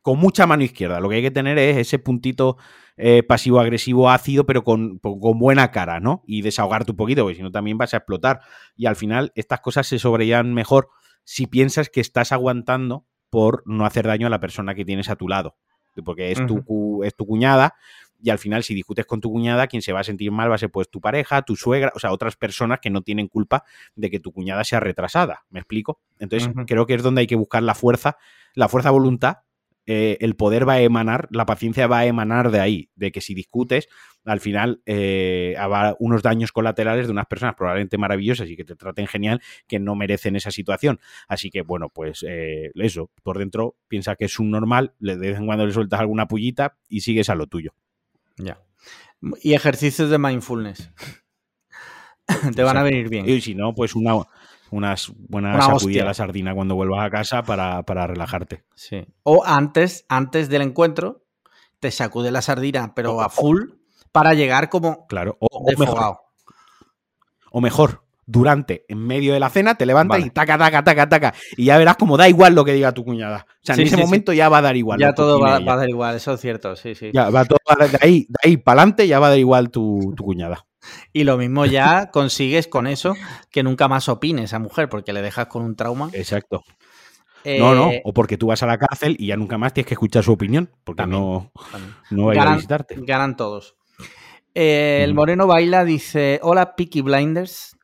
con mucha mano izquierda. Lo que hay que tener es ese puntito eh, pasivo-agresivo ácido, pero con, con buena cara, ¿no? Y desahogarte un poquito, porque si no también vas a explotar. Y al final estas cosas se sobrellevan mejor si piensas que estás aguantando por no hacer daño a la persona que tienes a tu lado. Porque es, tu, es tu cuñada y al final si discutes con tu cuñada, quien se va a sentir mal va a ser pues tu pareja, tu suegra, o sea, otras personas que no tienen culpa de que tu cuñada sea retrasada. ¿Me explico? Entonces creo que es donde hay que buscar la fuerza, la fuerza voluntad. Eh, el poder va a emanar, la paciencia va a emanar de ahí, de que si discutes, al final eh, habrá unos daños colaterales de unas personas probablemente maravillosas y que te traten genial que no merecen esa situación. Así que, bueno, pues eh, eso, por dentro piensa que es un normal, de vez en cuando le sueltas alguna pullita y sigues a lo tuyo. Ya. Y ejercicios de mindfulness. Te van a venir bien. Y si no, pues una, unas buenas Una sacudida a la sardina cuando vuelvas a casa para, para relajarte. Sí. O antes, antes del encuentro, te sacude la sardina, pero a full, para llegar como Claro. O, o mejor, o mejor, durante, en medio de la cena, te levantas Vale. y taca, taca, taca, taca. Y ya verás como da igual lo que diga tu cuñada. O sea, en ese sí, sí. momento ya va a dar igual. Ya todo va, a dar igual, eso es cierto, sí, sí. Ya, va todo de ahí, de ahí para adelante ya va a dar igual tu, tu cuñada. Y lo mismo ya consigues con eso que nunca más opine esa mujer, porque le dejas con un trauma. Exacto. no, no. Eh, O porque tú vas a la cárcel y ya nunca más tienes que escuchar su opinión. Porque También. no, también. no va a ir a ganan, visitarte. ganan todos. Eh, el. Moreno Baila dice: Hola, Peaky Blinders.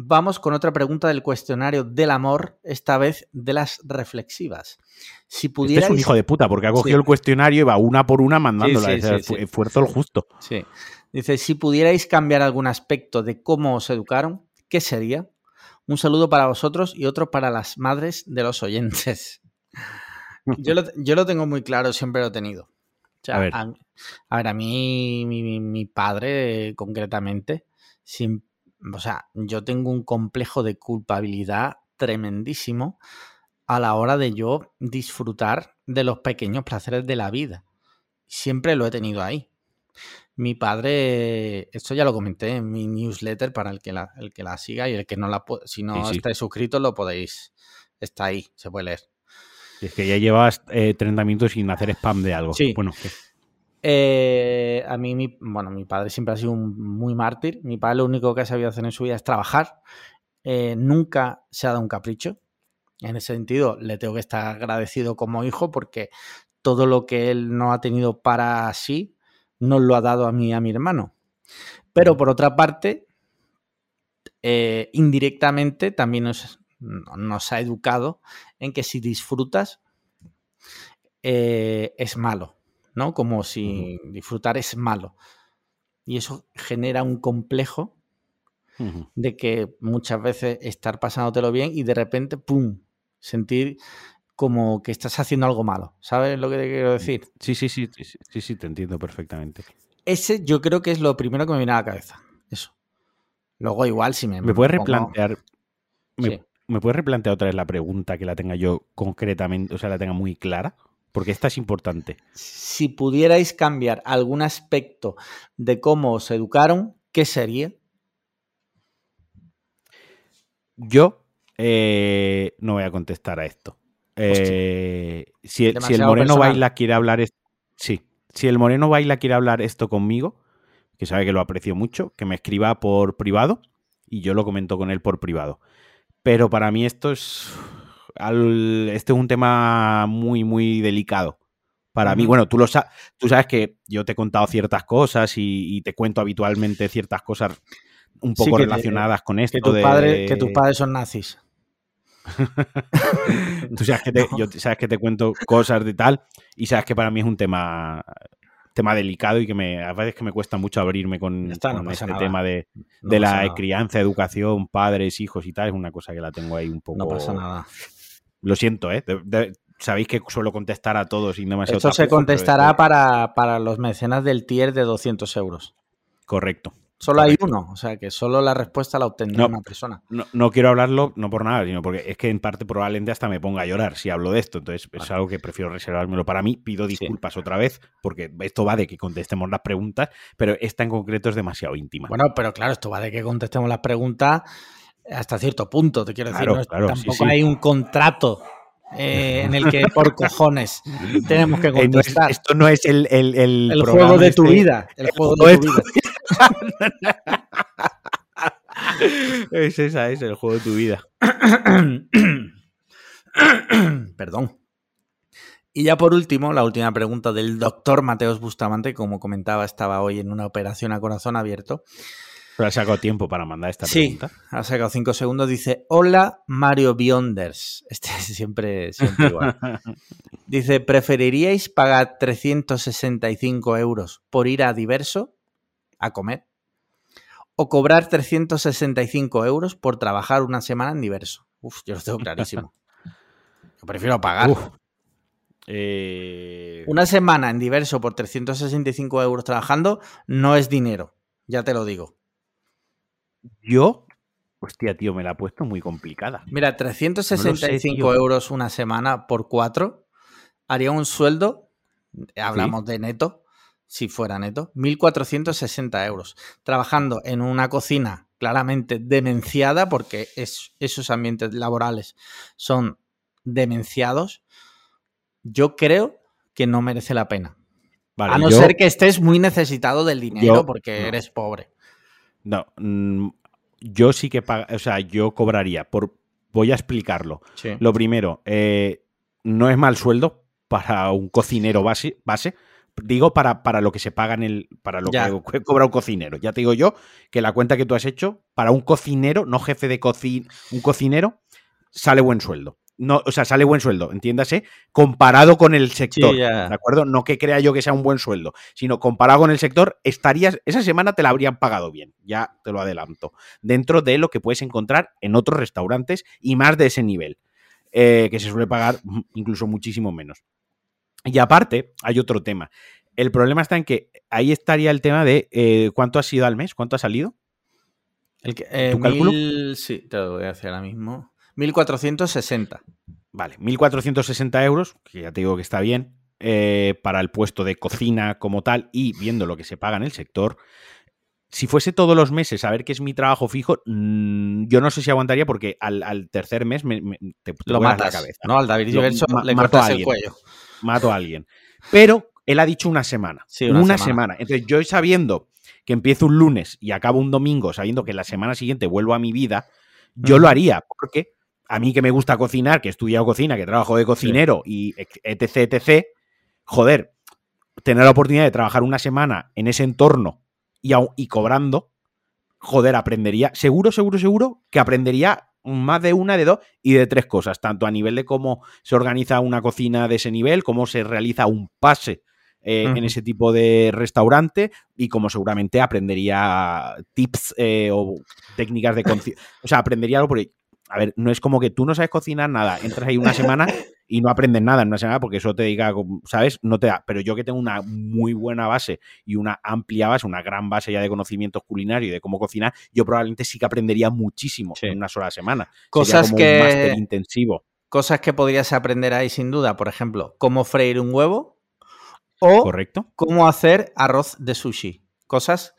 Vamos con otra pregunta del cuestionario del amor, esta vez de las reflexivas. Si Este pudierais. es un hijo de puta porque ha cogido Sí. el cuestionario y va una por una mandándola. Sí, sí. esfuerzo el justo. Sí. Dice: Si pudierais cambiar algún aspecto de cómo os educaron, ¿qué sería? Un saludo para vosotros y otro para las madres de los oyentes. Yo lo, yo lo tengo muy claro, siempre lo he tenido. O sea, A ver. A, a ver, a mí, mi, mi- mi padre, concretamente, sin- o sea, yo tengo un complejo de culpabilidad tremendísimo a la hora de yo disfrutar de los pequeños placeres de la vida. Siempre lo he tenido ahí. Mi padre, esto ya lo comenté en mi newsletter para el que la, el que la siga y el que no la si no Sí, sí. estáis suscritos lo podéis, está ahí, se puede leer. Es que ya llevas eh, 30 minutos sin hacer spam de algo. Sí. Bueno, ¿qué? Eh, a mí, mi, bueno, mi padre siempre ha sido un muy mártir. Mi padre lo único que ha sabido hacer en su vida es trabajar. Eh, nunca se ha dado un capricho. En ese sentido, le tengo que estar agradecido como hijo porque todo lo que él no ha tenido para sí, nos lo ha dado a mí y a mi hermano. Pero por otra parte, eh, indirectamente también nos, nos ha educado en que si disfrutas, eh, es malo. ¿no? Como si disfrutar es malo. Y eso genera un complejo de que muchas veces estar pasándotelo bien y de repente, ¡pum!, sentir como que estás haciendo algo malo. ¿Sabes lo que te quiero decir? Sí, sí, sí, sí, sí, sí, te entiendo perfectamente. Ese yo creo que es lo primero que me viene a la cabeza. Eso. Luego igual si me... ¿Me puedes pongo- replantear? Me, Sí. ¿Me puedes replantear otra vez la pregunta que la tenga yo concretamente, o sea, la tenga muy clara? Porque esta es importante. Si pudierais cambiar algún aspecto de cómo os educaron, ¿qué sería? Yo eh, no voy a contestar a esto. Eh, si, el- si el Demasiado Moreno personal. Baila quiere hablar sí, si el Moreno Baila quiere hablar esto conmigo, que sabe que lo aprecio mucho, que me escriba por privado y yo lo comento con él por privado. Pero para mí esto es al- este es un tema muy muy delicado. Para mí, bueno, tú lo sa- tú sabes que yo te he contado ciertas cosas y, y te cuento habitualmente ciertas cosas un Sí, poco te- relacionadas con esto Que, tus de- padres- que tus padres son nazis. Tú sabes que te, No. yo sabes que te cuento cosas de tal y sabes que para mí es un tema tema delicado y que me a veces que me cuesta mucho abrirme con, Ya está, no con pasa este nada. tema de, de la crianza, educación, padres, hijos y tal. Es una cosa que la tengo ahí un poco. No pasa nada. Lo siento, ¿eh? De- de- sabéis que suelo contestar a todos sin demasiado Esto se contestará esto- para, para los mecenas del tier de 200 euros. Correcto. Solo hay uno, o sea que solo la respuesta la obtendrá No. una persona. No, no quiero hablarlo, no por nada, sino porque es que en parte probablemente hasta me ponga a llorar si hablo de esto. Entonces es algo que prefiero reservármelo para mí. Pido disculpas otra vez, porque esto va de que contestemos las preguntas, pero esta en concreto es demasiado íntima. Bueno, pero claro, esto va de que contestemos las preguntas hasta cierto punto, te quiero decir. Claro, no tampoco sí. hay un contrato eh, en el que por cojones tenemos que Eh, contestar. esto no es el, el, el juego de tu este- vida. El juego juego de tu tu vida. Es esa, es el juego de tu vida. Perdón. Y ya por último, la última pregunta del doctor Mateos Bustamante, como comentaba, estaba hoy en una operación a corazón abierto. Pero ha sacado tiempo para mandar esta Sí. pregunta. Ha sacado cinco segundos. Dice: Hola, Mario Bionders. Este es siempre, siempre igual. Dice: ¿Preferiríais pagar 365 euros por ir a diverso a comer? ¿O cobrar 365 euros por trabajar una semana en diverso? Uf, yo lo tengo clarísimo. Yo prefiero pagar. Uf. Eh, Una semana en diverso por 365 euros trabajando no es dinero. Ya te lo digo. Yo, hostia, tío, me la ha puesto muy complicada. Mira, 365 tío. euros una semana por cuatro haría un sueldo, hablamos de neto, si fuera neto, 1.460 euros. Trabajando en una cocina claramente demenciada, porque es, esos ambientes laborales son demenciados, yo creo que no merece la pena. Vale, a no yo- ser que estés muy necesitado del dinero yo- porque no. eres pobre. No, mm, yo sí que pag- o sea, yo cobraría por. Voy a explicarlo. Sí. Lo primero, eh, no es mal sueldo para un cocinero base, base. Digo para, para lo que se paga en el. Para lo Ya. que cobra un cocinero. Ya te digo yo que la cuenta que tú has hecho, para un cocinero, no jefe de cocina, un cocinero, sale buen sueldo. No, o sea, sale buen sueldo, entiéndase, comparado con el sector. ¿De acuerdo? No que crea yo que sea un buen sueldo, sino comparado con el sector, estarías. Esa semana te la habrían pagado bien. Ya te lo adelanto. Dentro de lo que puedes encontrar en otros restaurantes y más de ese nivel. eh, que se suele pagar mm, incluso muchísimo menos. Y aparte, hay otro tema. El problema está en que ahí estaría el tema de eh, cuánto ha sido al mes, cuánto ha salido. El que- eh, ¿Tu cálculo? mil- sí, te lo voy a hacer ahora mismo. 1460. Vale, 1.460 euros, que ya te digo que está bien. eh, para el puesto de cocina como tal y viendo lo que se paga en el sector, si fuese todos los meses a ver qué es mi trabajo fijo, mm, yo no sé si aguantaría porque al, tercer mes me, te, lo matas, la cabeza. No, al David Diverso le cortas el cuello. Mato a alguien. Pero él ha dicho una semana. una, semana. Entonces, yo sabiendo que empiezo un lunes y acabo un domingo, sabiendo que la semana siguiente vuelvo a mi vida, yo lo haría porque a mí que me gusta cocinar, que he estudiado cocina, que trabajo de cocinero y etc, etc, joder, tener la oportunidad de trabajar una semana en ese entorno y, y cobrando, joder, aprendería, seguro, seguro, seguro que aprendería más de una, de dos y de tres cosas, tanto a nivel de cómo se organiza una cocina de ese nivel, cómo se realiza un pase eh, en ese tipo de restaurante y como seguramente aprendería tips eh, o técnicas de cocina. O sea, aprendería algo por A ver, no es como que tú no sabes cocinar nada, entras ahí una semana y no aprendes nada en una semana porque eso te diga, ¿sabes? No te da. Pero yo que tengo una muy buena base y una amplia base, una gran base ya de conocimientos culinarios y de cómo cocinar, yo probablemente sí que aprendería muchísimo en una sola semana. Cosas que. Un intensivo. Cosas que podrías aprender ahí sin duda. Por ejemplo, cómo freír un huevo o Correcto. cómo hacer arroz de sushi. Cosas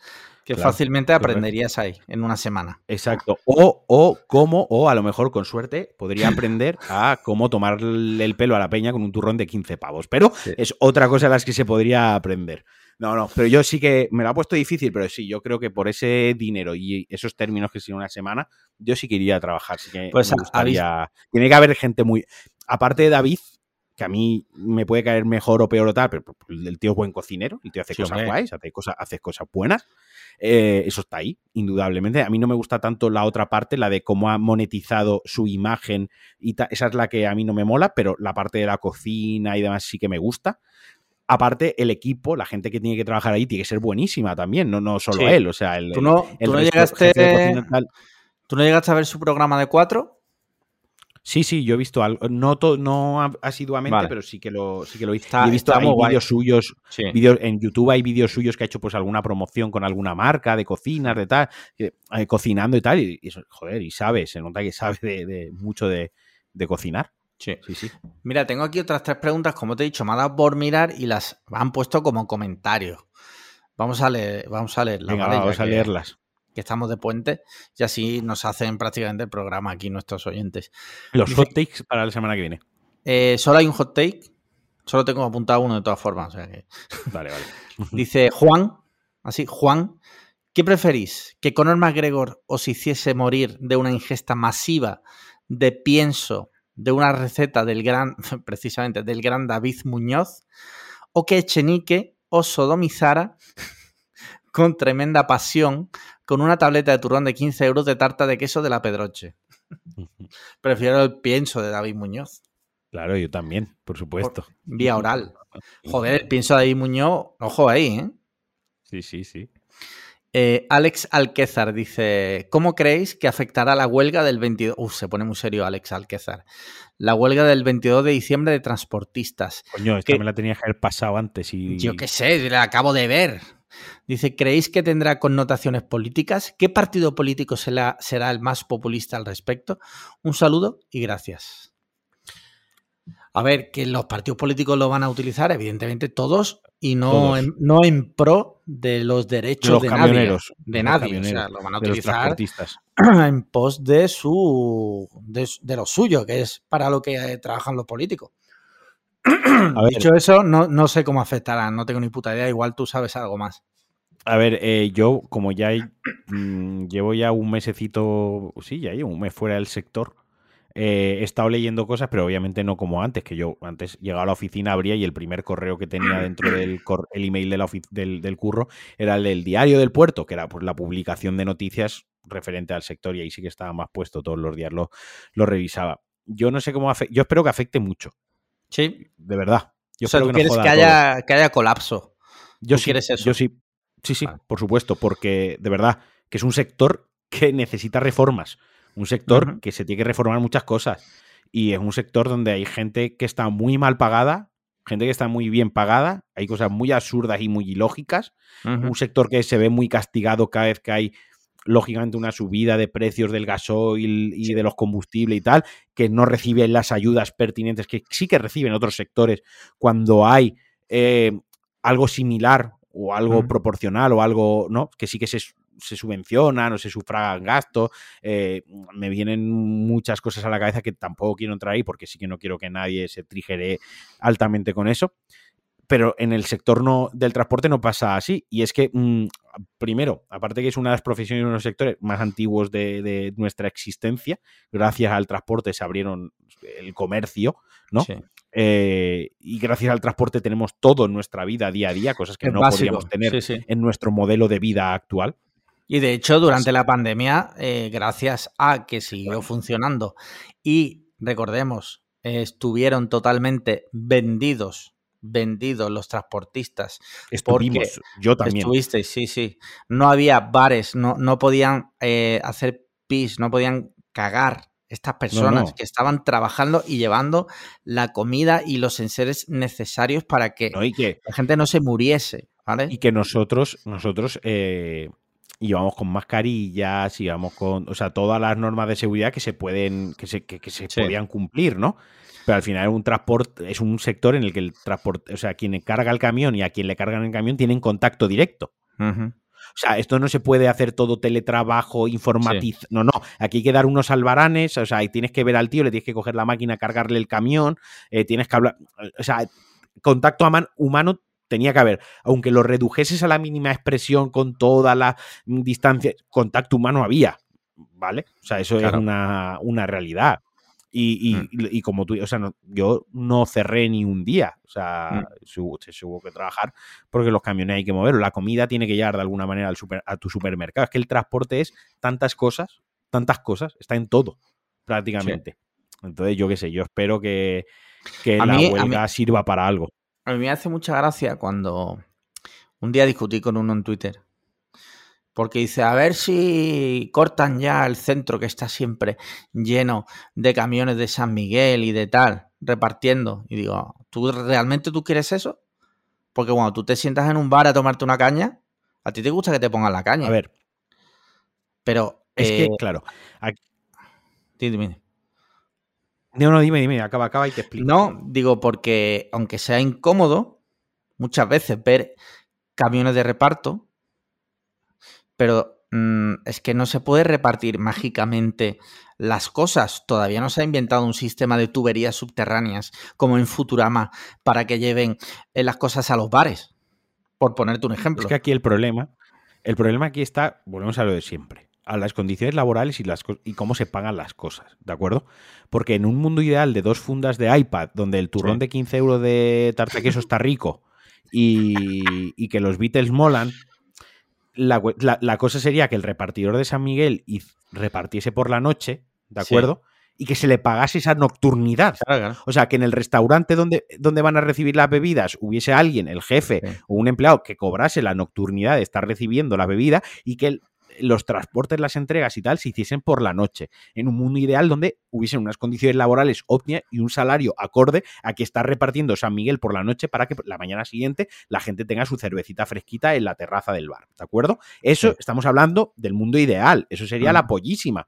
que fácilmente aprenderías ahí en una semana. Exacto. O, o cómo, o a lo mejor con suerte, podría aprender a cómo tomarle el pelo a la peña con un turrón de 15 pavos. Pero es otra cosa a las que se podría aprender. No, no, pero yo sí que me lo ha puesto difícil, pero sí, yo creo que por ese dinero y esos términos que son una semana, yo sí que iría a trabajar. Sí que pues Tiene que haber gente muy. Aparte de David, que a mí me puede caer mejor o peor o tal, pero el tío es buen cocinero, el tío hace cosas guays, hace cosas, hace cosas buenas. Eh, eso está ahí, indudablemente. A mí no me gusta tanto la otra parte, la de cómo ha monetizado su imagen y esa es la que a mí no me mola, pero la parte de la cocina y demás sí que me gusta. Aparte, el equipo, la gente que tiene que trabajar ahí tiene que ser buenísima también, no, no solo él. O sea, el, ¿Tú no, llegaste, ¿Tú no llegaste a ver su programa de cuatro? Sí, sí, yo he visto algo. No, no asiduamente, pero sí que lo, sí que lo he visto. he visto vídeos suyos. en YouTube hay vídeos suyos que ha hecho pues alguna promoción con alguna marca de cocinas, de tal, eh, cocinando y tal. Y, joder, y sabe, se nota que sabe de, mucho de, cocinar. Sí. sí, sí. Mira, tengo aquí otras tres preguntas, como te he dicho, me ha dado por mirar y las han puesto como comentarios. Vamos a leer, vamos a leerlas. vamos a leerlas que estamos de puente y así nos hacen prácticamente el programa aquí nuestros oyentes. Los hot takes para la semana que viene. Eh, solo hay un hot take, solo tengo apuntado uno de todas formas. Vale, vale. Dice Juan, así, Juan, ¿qué preferís? ¿Que Conor McGregor os hiciese morir de una ingesta masiva de pienso de una receta del gran, precisamente, del gran David Muñoz? ¿O que Echenique os sodomizara con tremenda pasión con una tableta de turrón de 15 euros de tarta de queso de la Pedroche. Prefiero el pienso de David Muñoz. Claro, yo también, por supuesto. vía oral. Joder, el pienso de David Muñoz, ojo ahí, ¿eh? Sí, sí, sí. Eh, Alex Alquézar dice: ¿Cómo creéis que afectará la huelga del 22? Uf, se pone muy serio Alex Alquézar. La huelga del 22 de diciembre de transportistas. Coño, esta me la tenía que haber pasado antes y. Yo qué sé, la acabo de ver. Dice, ¿creéis que tendrá connotaciones políticas? ¿Qué partido político será, el más populista al respecto? Un saludo y gracias. A ver, que los partidos políticos lo van a utilizar, evidentemente todos, y no, En, no en pro de los derechos de, nadie. De nadie. O sea, lo van a utilizar en pos de su de, lo suyo, que es para lo que eh, trabajan los políticos. Dicho eso, no, no, sé cómo afectará, no tengo ni puta idea, igual tú sabes algo más. A ver, eh, yo como ya mm, llevo ya un mesecito, sí, ya llevo un mes fuera del sector, eh, he estado leyendo cosas, pero obviamente no como antes, que yo antes llegaba a la oficina, abría y el primer correo que tenía dentro del el email de la del, del, curro era el del diario del puerto, que era pues, la publicación de noticias referente al sector y ahí sí que estaba más puesto todos los días, lo, lo revisaba. Yo no sé cómo afecta, yo espero que afecte mucho. Sí. De verdad. Yo o sea, que quieres que haya, que haya colapso. Yo sí, eso? Yo sí. Sí, sí, por supuesto, porque de verdad que es un sector que necesita reformas. Un sector que se tiene que reformar muchas cosas. Y es un sector donde hay gente que está muy mal pagada, gente que está muy bien pagada, hay cosas muy absurdas y muy ilógicas. Un sector que se ve muy castigado cada vez que hay lógicamente una subida de precios del gasoil y de los combustibles y tal, que no reciben las ayudas pertinentes que sí que reciben otros sectores cuando hay eh, algo similar o algo proporcional o algo, ¿no? Que sí que se, se subvencionan o se sufragan gastos. Eh, me vienen muchas cosas a la cabeza que tampoco quiero entrar ahí porque sí que no quiero que nadie se trigere altamente con eso pero en el sector no, del transporte no pasa así. Y es que, mm, primero, aparte que es una de las profesiones y uno de los sectores más antiguos de, nuestra existencia, gracias al transporte se abrieron el comercio, ¿no? Eh, y gracias al transporte tenemos todo en nuestra vida día a día, cosas que no podríamos tener en nuestro modelo de vida actual. Y de hecho, durante la pandemia, eh, gracias a que siguió funcionando y recordemos, estuvieron totalmente vendidos vendidos los transportistas. Estuvimos, yo también. Estuvisteis, sí, sí. No había bares, no, no podían eh, hacer pis, no podían cagar estas personas que estaban trabajando y llevando la comida y los enseres necesarios para que, la gente no se muriese. ¿vale? Y que nosotros, nosotros eh, íbamos con mascarillas, íbamos con, o sea, todas las normas de seguridad que se pueden, que se, que, se podían cumplir, ¿no? Pero al final un transporte es un sector en el que el transporte, o sea, quien carga el camión y a quien le cargan el camión tienen contacto directo. O sea, esto no se puede hacer todo teletrabajo, informatizado. No, no. Aquí hay que dar unos albaranes. O sea, tienes que ver al tío, le tienes que coger la máquina, cargarle el camión, eh, tienes que hablar. O sea, contacto humano tenía que haber. Aunque lo redujeses a la mínima expresión con toda la distancia, contacto humano había. ¿Vale? O sea, eso es una, una realidad. Mm. Y, como tú, o sea, yo no cerré ni un día. O sea, mm. se, hubo que trabajar porque los camiones hay que moverlos. La comida tiene que llegar de alguna manera al super, a tu supermercado. Es que el transporte es tantas cosas, tantas cosas, está en todo, prácticamente. Entonces, yo qué sé, yo espero que, la huelga sirva para algo. A mí me hace mucha gracia cuando un día discutí con uno en Twitter porque dice, a ver si cortan ya el centro que está siempre lleno de camiones de San Miguel y de tal, repartiendo. Y digo, ¿tú realmente tú quieres eso? Porque cuando tú te sientas en un bar a tomarte una caña, a ti te gusta que te pongan la caña. A ver. Pero. Es que, eh, claro. Dime. No, no, dime, dime, acaba, acaba y te explico. No, digo, porque aunque sea incómodo, muchas veces ver camiones de reparto pero mm, es que no se puede repartir mágicamente las cosas. Todavía no se ha inventado un sistema de tuberías subterráneas como en Futurama para que lleven eh, las cosas a los bares, por ponerte un ejemplo. Es que aquí el problema, el problema aquí está, volvemos a lo de siempre, a las condiciones laborales y, las, y cómo se pagan las cosas, ¿de acuerdo? Porque en un mundo ideal de dos fundas de iPad, donde el turrón de 15 euros de tarta queso está rico y, y que los Beatles molan, la, cosa sería que el repartidor de San Miguel repartiese por la noche, ¿de acuerdo? Y que se le pagase esa nocturnidad. O sea, que en el restaurante donde, donde van a recibir las bebidas hubiese alguien, el jefe o un empleado, que cobrase la nocturnidad de estar recibiendo la bebida y que el, los transportes, las entregas y tal se hiciesen por la noche, en un mundo ideal donde hubiesen unas condiciones laborales óptimas y un salario acorde a que está repartiendo San Miguel por la noche para que la mañana siguiente la gente tenga su cervecita fresquita en la terraza del bar, ¿de acuerdo? Eso estamos hablando del mundo ideal, eso sería la pollísima.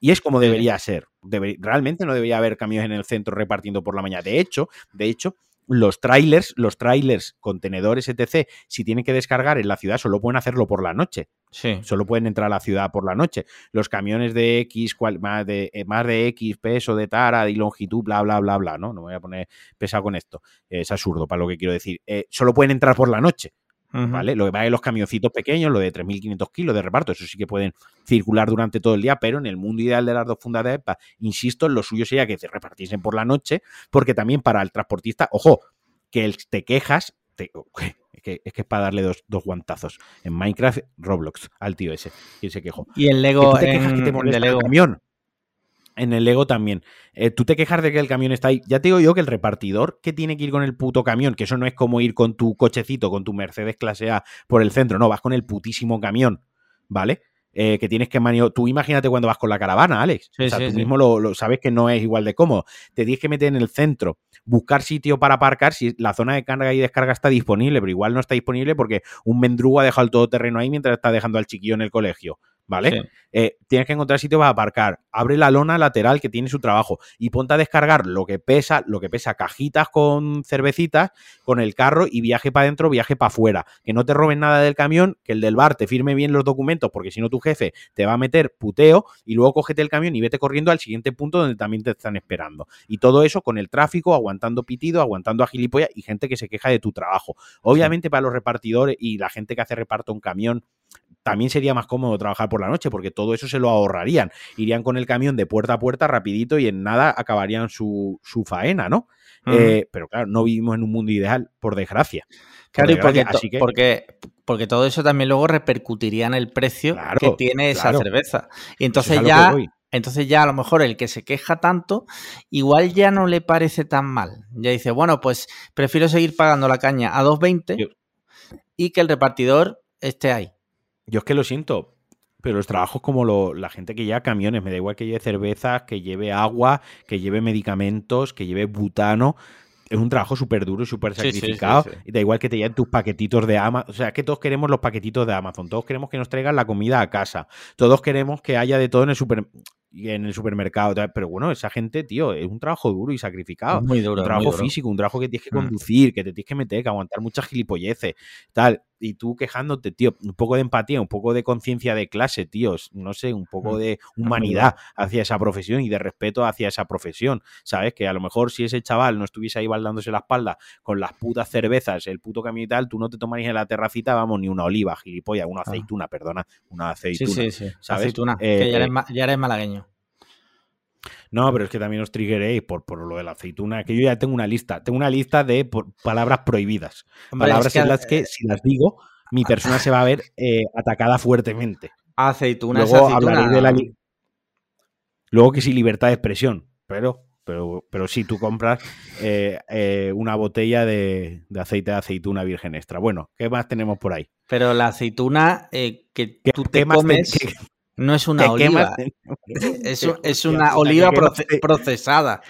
Y es como debería ser. realmente no debería haber camiones en el centro repartiendo por la mañana. De hecho, de hecho, los trailers, los trailers, contenedores, etc., si tienen que descargar en la ciudad, solo pueden hacerlo por la noche. Sí. Solo pueden entrar a la ciudad por la noche. Los camiones de X, más, de, eh, más de X peso de tara y longitud, bla, bla, bla, bla, ¿no? No me voy a poner pesado con esto. Es absurdo para lo que quiero decir. Eh, solo pueden entrar por la noche. ¿Vale? Lo que va en los camioncitos pequeños, lo de 3.500 kilos de reparto, eso sí que pueden circular durante todo el día, pero en el mundo ideal de las dos fundas de EPA, insisto, lo suyo sería que se repartiesen por la noche, porque también para el transportista, ojo, que el, te quejas, es, que, es, para darle dos, guantazos. En Minecraft, Roblox, al tío ese, quien se quejó. Y el Lego, que te quejas que te molesta el camión. En el Lego también. Eh, tú te quejas de que el camión está ahí. Ya te digo yo que el repartidor que tiene que ir con el puto camión, que eso no es como ir con tu cochecito, con tu Mercedes clase A por el centro, no, vas con el putísimo camión, ¿vale? Eh, que tienes que maniobrar. Tú imagínate cuando vas con la caravana, Alex. o sea, tú mismo lo, sabes que no es igual de cómodo. Te tienes que meter en el centro, buscar sitio para aparcar si la zona de carga y descarga está disponible, pero igual no está disponible porque un mendrugo ha dejado el todoterreno ahí mientras está dejando al chiquillo en el colegio. ¿Vale? Sí. Eh, tienes que encontrar sitio para aparcar. Abre la lona lateral que tiene su trabajo y ponte a descargar lo que pesa, lo que pesa cajitas con cervecitas con el carro y viaje para adentro, viaje para afuera. Que no te roben nada del camión, que el del bar te firme bien los documentos, porque si no tu jefe te va a meter puteo y luego cógete el camión y vete corriendo al siguiente punto donde también te están esperando. Y todo eso con el tráfico, aguantando pitido, aguantando a gilipollas y gente que se queja de tu trabajo. Obviamente para los repartidores y la gente que hace reparto en camión, también sería más cómodo trabajar por la noche porque todo eso se lo ahorrarían. Irían con el camión de puerta a puerta rapidito y en nada acabarían su, su faena, ¿no? Ujú. Eh, pero claro, no vivimos en un mundo ideal, por desgracia. Claro, y porque, desgracia, to- así que- porque, porque todo eso también luego repercutiría en el precio Claro, que tiene esa claro. cerveza. Y entonces ya, entonces ya a lo mejor el que se queja tanto, igual ya no le parece tan mal. Ya dice, bueno, pues prefiero seguir pagando la caña a 2.20 Yo- y que el repartidor esté ahí. Yo es que lo siento, pero los trabajos como lo- la gente que lleva camiones, me da igual que lleve cervezas, que lleve agua, que lleve medicamentos, que lleve butano. Es un trabajo súper duro y súper Sí, sí, sí, sacrificado. sí. Y da igual que te lleven tus paquetitos de Amazon. O sea, es que todos queremos los paquetitos de Amazon. Todos queremos que nos traigan la comida a casa. Todos queremos que haya de todo en el super en el supermercado. Pero bueno, esa gente, tío, es un trabajo duro y sacrificado. Muy duro. un trabajo muy duro. físico, un trabajo que tienes que Mm. conducir, que te tienes que meter, que aguantar muchas gilipolleces, tal. Y tú quejándote, tío, un poco de empatía, un poco de conciencia de clase, tíos, no sé, un poco Mm. de humanidad hacia esa profesión y de respeto hacia esa profesión, ¿sabes? Que a lo mejor si ese chaval no estuviese ahí baldándose la espalda con las putas cervezas, el puto camión y tal, tú no te tomarías en la terracita, vamos, ni una oliva, gilipollas, una aceituna, perdona, una Ah. Sí, aceituna. sí, sí. ¿sabes? Aceituna, Eh, que ya eres, eh, ya eres malagueño. No, pero es que también os triggeréis por, por lo de la aceituna, que yo ya tengo una lista, tengo una lista de por- palabras prohibidas. Hombre, palabras es que en las que, si las digo, mi persona se va a ver eh, atacada fuertemente. aceituna es Luego aceituna. hablaré de la Luego que sí, libertad de expresión, pero, pero, pero sí, tú compras eh, eh, una botella de, de aceite de aceituna virgen extra. Bueno, ¿qué más tenemos por ahí? Pero la aceituna que ¿Qué, tú te comes no es una oliva. Es, es una oliva proce- procesada.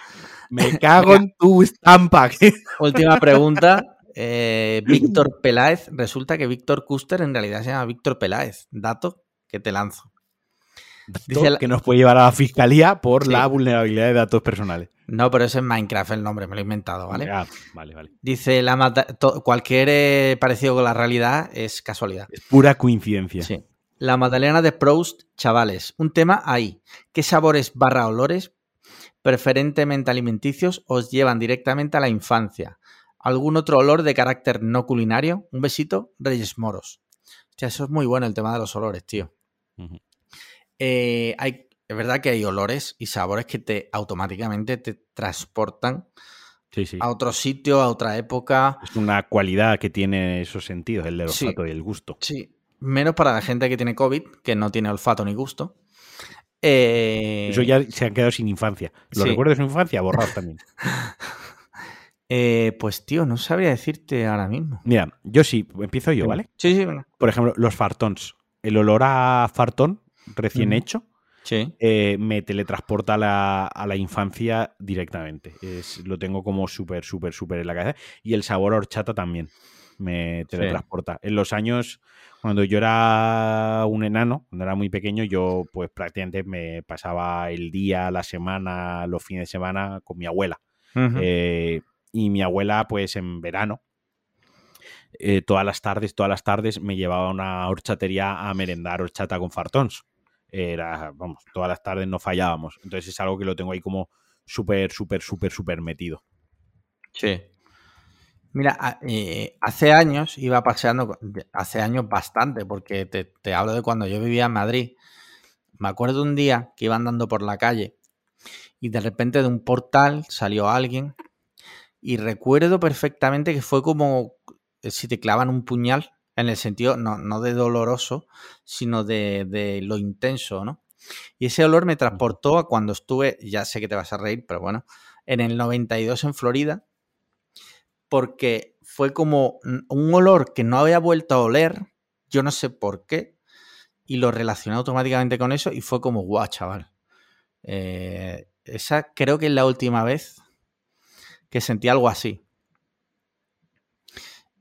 Me cago en tu estampa. Última pregunta. eh, Víctor Peláez. Resulta que Víctor Custer en realidad se llama Víctor Peláez. Dato que te lanzo. Dice la- que nos puede llevar a la fiscalía por Sí. la vulnerabilidad de datos personales. No, pero es en Minecraft el nombre, me lo he inventado, ¿vale? Ah, vale, vale. Dice, la cualquier eh, parecido con la realidad es casualidad. Es pura coincidencia. Sí. La Magdalena de Proust, chavales. Un tema ahí. ¿Qué sabores barra olores, preferentemente alimenticios, os llevan directamente a la infancia? ¿Algún otro olor de carácter no culinario? Un besito, Reyes Moros. Hostia, eso es muy bueno el tema de los olores, tío. Eh, hay, es verdad que hay olores y sabores que te automáticamente te transportan Sí, sí. a otro sitio, a otra época. Es una cualidad que tiene esos sentidos, el del Sí. olfato y el gusto. Sí. Menos para la gente que tiene COVID, que no tiene olfato ni gusto. Eh, Eso ya se han quedado sin infancia. Los sí. recuerdos de su infancia borrados también. eh, pues tío, no sabría decirte ahora mismo. Mira, yo sí, empiezo yo, ¿vale? Sí, sí, venga. Por ejemplo, los fartons. El olor a fartón recién hecho Sí. eh, me teletransporta a la, a la infancia directamente. Es, lo tengo como súper, súper, súper en la cabeza. Y el sabor a horchata también me teletransporta. En los años, cuando yo era un enano, cuando era muy pequeño, yo pues prácticamente me pasaba el día, la semana, los fines de semana con mi abuela. Eh, y mi abuela, pues en verano, eh, todas las tardes, todas las tardes me llevaba a una horchatería a merendar horchata con fartons. Era, vamos, todas las tardes no fallábamos. Entonces es algo que lo tengo ahí como súper, súper, súper, súper metido. Sí. Mira, eh, hace años iba paseando, hace años bastante, porque te, te hablo de cuando yo vivía en Madrid. Me acuerdo un día que iba andando por la calle y de repente de un portal salió alguien y recuerdo perfectamente que fue como eh, si te clavan un puñal, en el sentido no, no de doloroso, sino de, de lo intenso, ¿no? Y ese olor me transportó a cuando estuve, ya sé que te vas a reír, pero bueno, en el 92 en Florida, porque fue como un olor que no había vuelto a oler, yo no sé por qué, y lo relacioné automáticamente con eso y fue como, guau, chaval. Eh, esa creo que es la última vez que sentí algo así.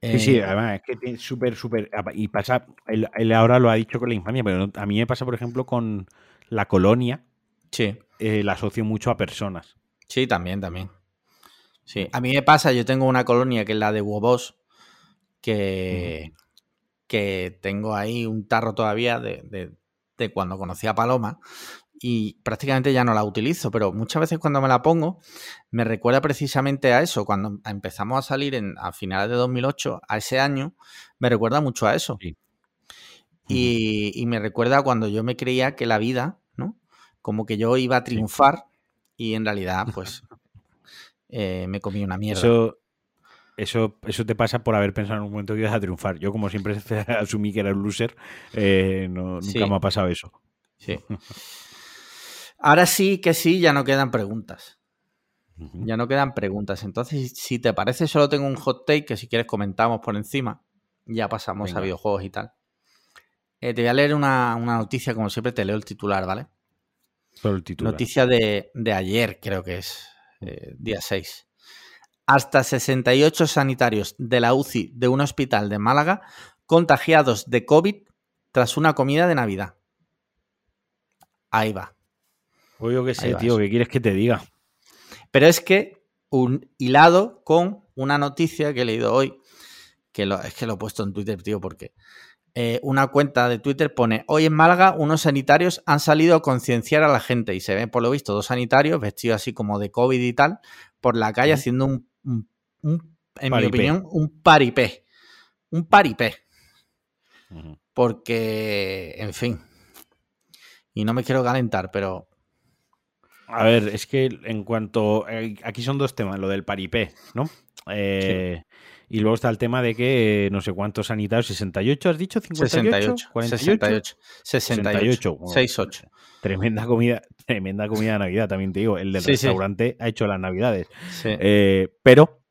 Sí, sí, Eh, además es que súper, súper. Y pasa, él, él ahora lo ha dicho con la infancia, pero a mí me pasa, por ejemplo, con la colonia, sí, eh, la asocio mucho a personas. sí, también, también. Sí, a mí me pasa, yo tengo una colonia que es la de Huevos, que, que tengo ahí un tarro todavía de, de- de cuando conocí a Paloma y prácticamente ya no la utilizo, pero muchas veces cuando me la pongo me recuerda precisamente a eso, cuando empezamos a salir en, a finales de 2008, a ese año, me recuerda mucho a eso. Sí. Y, y me recuerda cuando yo me creía que la vida, ¿no? Como que yo iba a triunfar y en realidad, pues, eh, me comí una mierda. Eso, eso, eso te pasa por haber pensado en un momento que ibas a triunfar. Yo, como siempre asumí que era un loser, eh, no- nunca Sí. me ha pasado eso. Sí. Ahora sí que sí, ya no quedan preguntas. Ya no quedan preguntas. Entonces, si te parece, solo tengo un hot take que si quieres comentamos por encima. Ya pasamos Venga. a videojuegos y tal. Eh, te voy a leer una, una noticia, como siempre te leo el titular, ¿vale? Solo el título. Noticia de, de ayer, creo que es, eh, día 6. Hasta 68 sanitarios de la UCI de un hospital de Málaga contagiados de COVID tras una comida de Navidad. Ahí va. O yo qué Ahí sé, tío, ¿qué quieres que te diga? Pero es que un hilado con una noticia que he leído hoy, que lo, es que lo he puesto en Twitter, tío, porque eh, una cuenta de Twitter pone, hoy en Málaga unos sanitarios han salido a concienciar a la gente y se ven, por lo visto, dos sanitarios vestidos así como de COVID y tal, por la calle Ujú. haciendo un, un- un- en mi opinión, un paripé. Un paripé. Porque, en fin. Y no me quiero calentar, pero A ver, es que en cuanto. eh, Aquí son dos temas, lo del paripé, ¿no? Eh, Y luego está el tema de que eh, no sé cuántos sanitarios, 68, ¿has dicho? 58, 68, 48, 68, 68, 68, 68. Tremenda comida, tremenda comida de Navidad, también te digo. El del Sí, sí. restaurante ha hecho las Navidades. Sí. Eh, pero,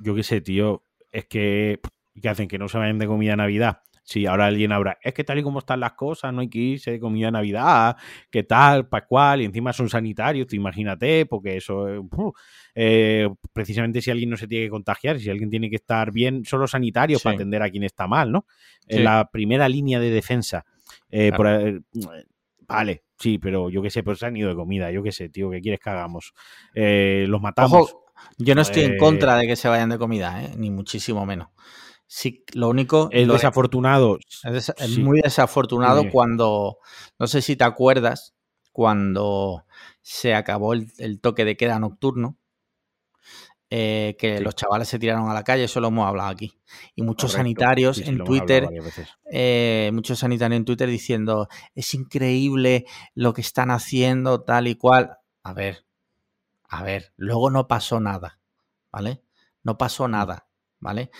yo qué sé, tío, es que. ¿Qué hacen? Que no se vayan de comida de Navidad. Si ahora alguien habrá, es que tal y como están las cosas, no hay que irse de comida de Navidad, qué tal, para cual, y encima son sanitarios, tú imagínate, porque eso, eh. Eh, precisamente si alguien no se tiene que contagiar, si alguien tiene que estar bien, son los sanitarios Sí. para atender a quien está mal, ¿no? En la primera línea de defensa. eh, Claro. por, eh, vale, sí, pero yo qué sé, pues se han ido de comida, yo qué sé, tío, ¿qué quieres que hagamos? Eh, los matamos. Ojo, yo no estoy en contra de que se vayan de comida, ¿eh? ni muchísimo menos. Sí, lo único Es lo desafortunado. es, desa- es sí. muy desafortunado cuando, no sé si te acuerdas, cuando se acabó el, el toque de queda nocturno, eh, que Sí. los chavales se tiraron a la calle, eso lo hemos hablado aquí. Y muchos Correcto. sanitarios Sí, sí, en Twitter eh, muchos sanitarios en Twitter diciendo es increíble lo que están haciendo, tal y cual. A ver, a ver, luego no pasó nada, ¿vale? No pasó nada, ¿vale?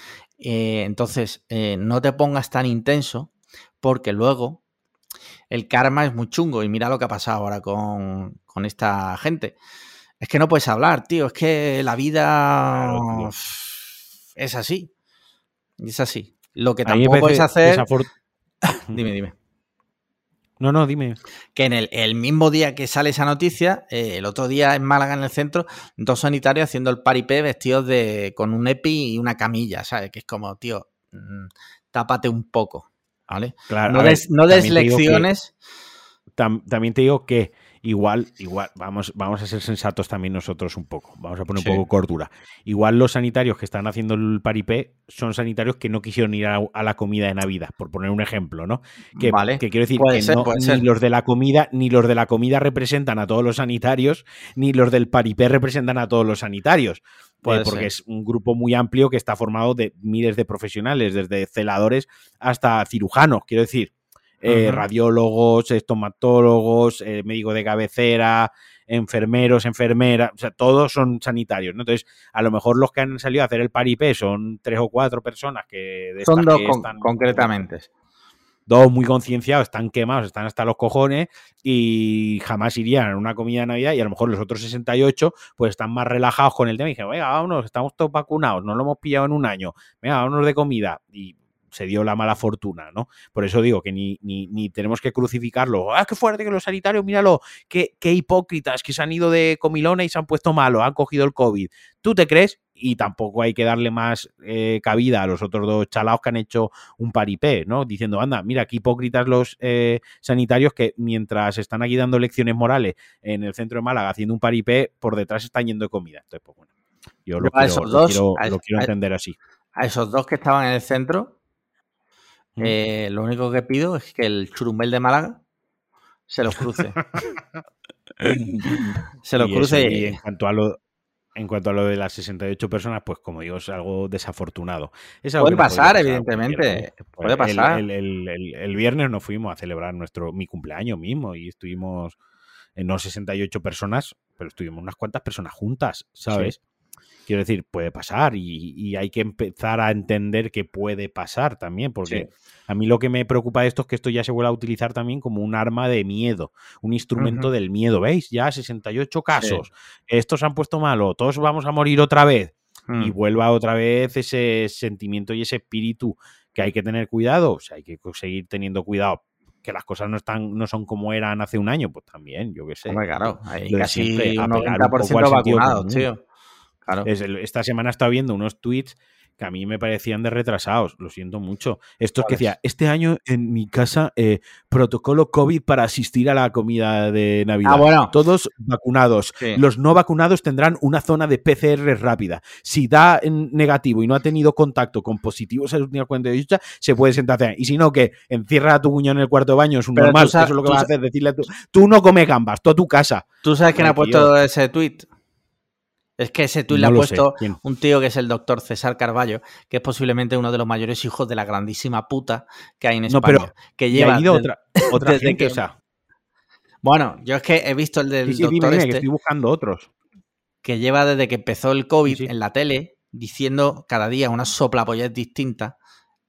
Eh, entonces, eh, no te pongas tan intenso porque luego el karma es muy chungo y mira lo que ha pasado ahora con, con esta gente. Es que no puedes hablar, tío, es que la vida Claro, es así. Es así. Lo que tampoco puedes hacer... Dime, dime. No, no, dime. Que en el, el mismo día que sale esa noticia, eh, el otro día en Málaga, en el centro, dos sanitarios haciendo el paripé vestidos de con un EPI y una camilla, ¿sabes? Que es como, tío, mm, tápate un poco, ¿vale? Claro, No ver, des, no des lecciones. tam- también te digo que igual, igual, vamos, vamos a ser sensatos también nosotros un poco. Vamos a poner Sí. un poco cordura. Igual los sanitarios que están haciendo el paripé son sanitarios que no quisieron ir a, a la comida de Navidad, por poner un ejemplo, ¿no? Que, vale. que quiero decir que ser, no- puede ni ser. los de la comida, ni los de la comida representan a todos los sanitarios, ni los del paripé representan a todos los sanitarios. Eh, porque ser. es un grupo muy amplio que está formado de miles de profesionales, desde celadores hasta cirujanos, quiero decir. Eh, radiólogos, estomatólogos, eh, médico de cabecera, enfermeros, enfermeras, o sea, todos son sanitarios, ¿no? Entonces, a lo mejor los que han salido a hacer el paripé son tres o cuatro personas que de Son dos que con- están- concretamente. dos muy concienciados, están quemados, están hasta los cojones y jamás irían a una comida de Navidad y a lo mejor los otros 68 pues están más relajados con el tema y dicen, venga, vámonos, estamos todos vacunados, no lo hemos pillado en un año, venga, vámonos de comida y se dio la mala fortuna, ¿no? Por eso digo que ni, ni, ni tenemos que crucificarlo. ¡Ah, qué fuerte que los sanitarios! Míralo, qué, qué hipócritas que se han ido de comilona y se han puesto malos, han cogido el COVID. ¿Tú te crees? y tampoco hay que darle más eh, cabida a los otros dos chalaos que han hecho un paripé, ¿no? Diciendo, anda, mira, qué hipócritas los eh, sanitarios que mientras están aquí dando lecciones morales en el centro de Málaga haciendo un paripé, por detrás están yendo de comida. Entonces, pues bueno, yo lo, quiero, lo quiero, entender así. A esos dos que estaban en el centro, mm. eh, lo único que pido es que el churumbel de Málaga se los cruce. se los cruce. y en cuanto a lo, en cuanto a lo de las 68 personas, pues como digo, es algo desafortunado. puede pasar, evidentemente. Puede pasar. El, viernes nos fuimos a celebrar nuestro mi cumpleaños mismo y estuvimos en no 68 personas, pero estuvimos unas cuantas personas juntas, ¿sabes? Quiero decir, puede pasar y, hay que empezar a entender que puede pasar también, porque a mí lo que me preocupa de esto es que esto ya se vuelve a utilizar también como un arma de miedo, un instrumento del miedo. ¿Veis? Ya 68 casos, estos han puesto malo, todos vamos a morir otra vez. Y mm. vuelva otra vez ese sentimiento y ese espíritu que hay que tener cuidado, o sea, hay que seguir teniendo cuidado que las cosas no están no son como eran hace un año, pues también, yo qué sé. claro, hay casi un 90% vacunados, tío esta semana estaba viendo unos tweets que a mí me parecían de retrasados, lo siento mucho. Esto es que decía, este año en mi casa, eh, protocolo COVID para asistir a la comida de Navidad. Ah, Todos vacunados. Los no vacunados tendrán una zona de PCR rápida. Si da negativo y no ha tenido contacto con positivos en la cuenta de se puede sentar. Y si no, que encierra a tu cuñón en el cuarto de baño, es un normal. eso es lo que vas a hacer, decirle a tú, tú no comes gambas, tú a tu casa. ¿Tú sabes quién ha puesto ese tweet? Es que ese tuit le ha puesto un tío que es el doctor César Carballo, que es posiblemente uno de los mayores hijos de la grandísima puta que hay en España. No, pero que lleva ha ido otra, otra gente, que, Bueno, yo es que he visto el del doctor este, que estoy buscando otros. Que lleva desde que empezó el COVID en la tele diciendo cada día una soplapollez distinta.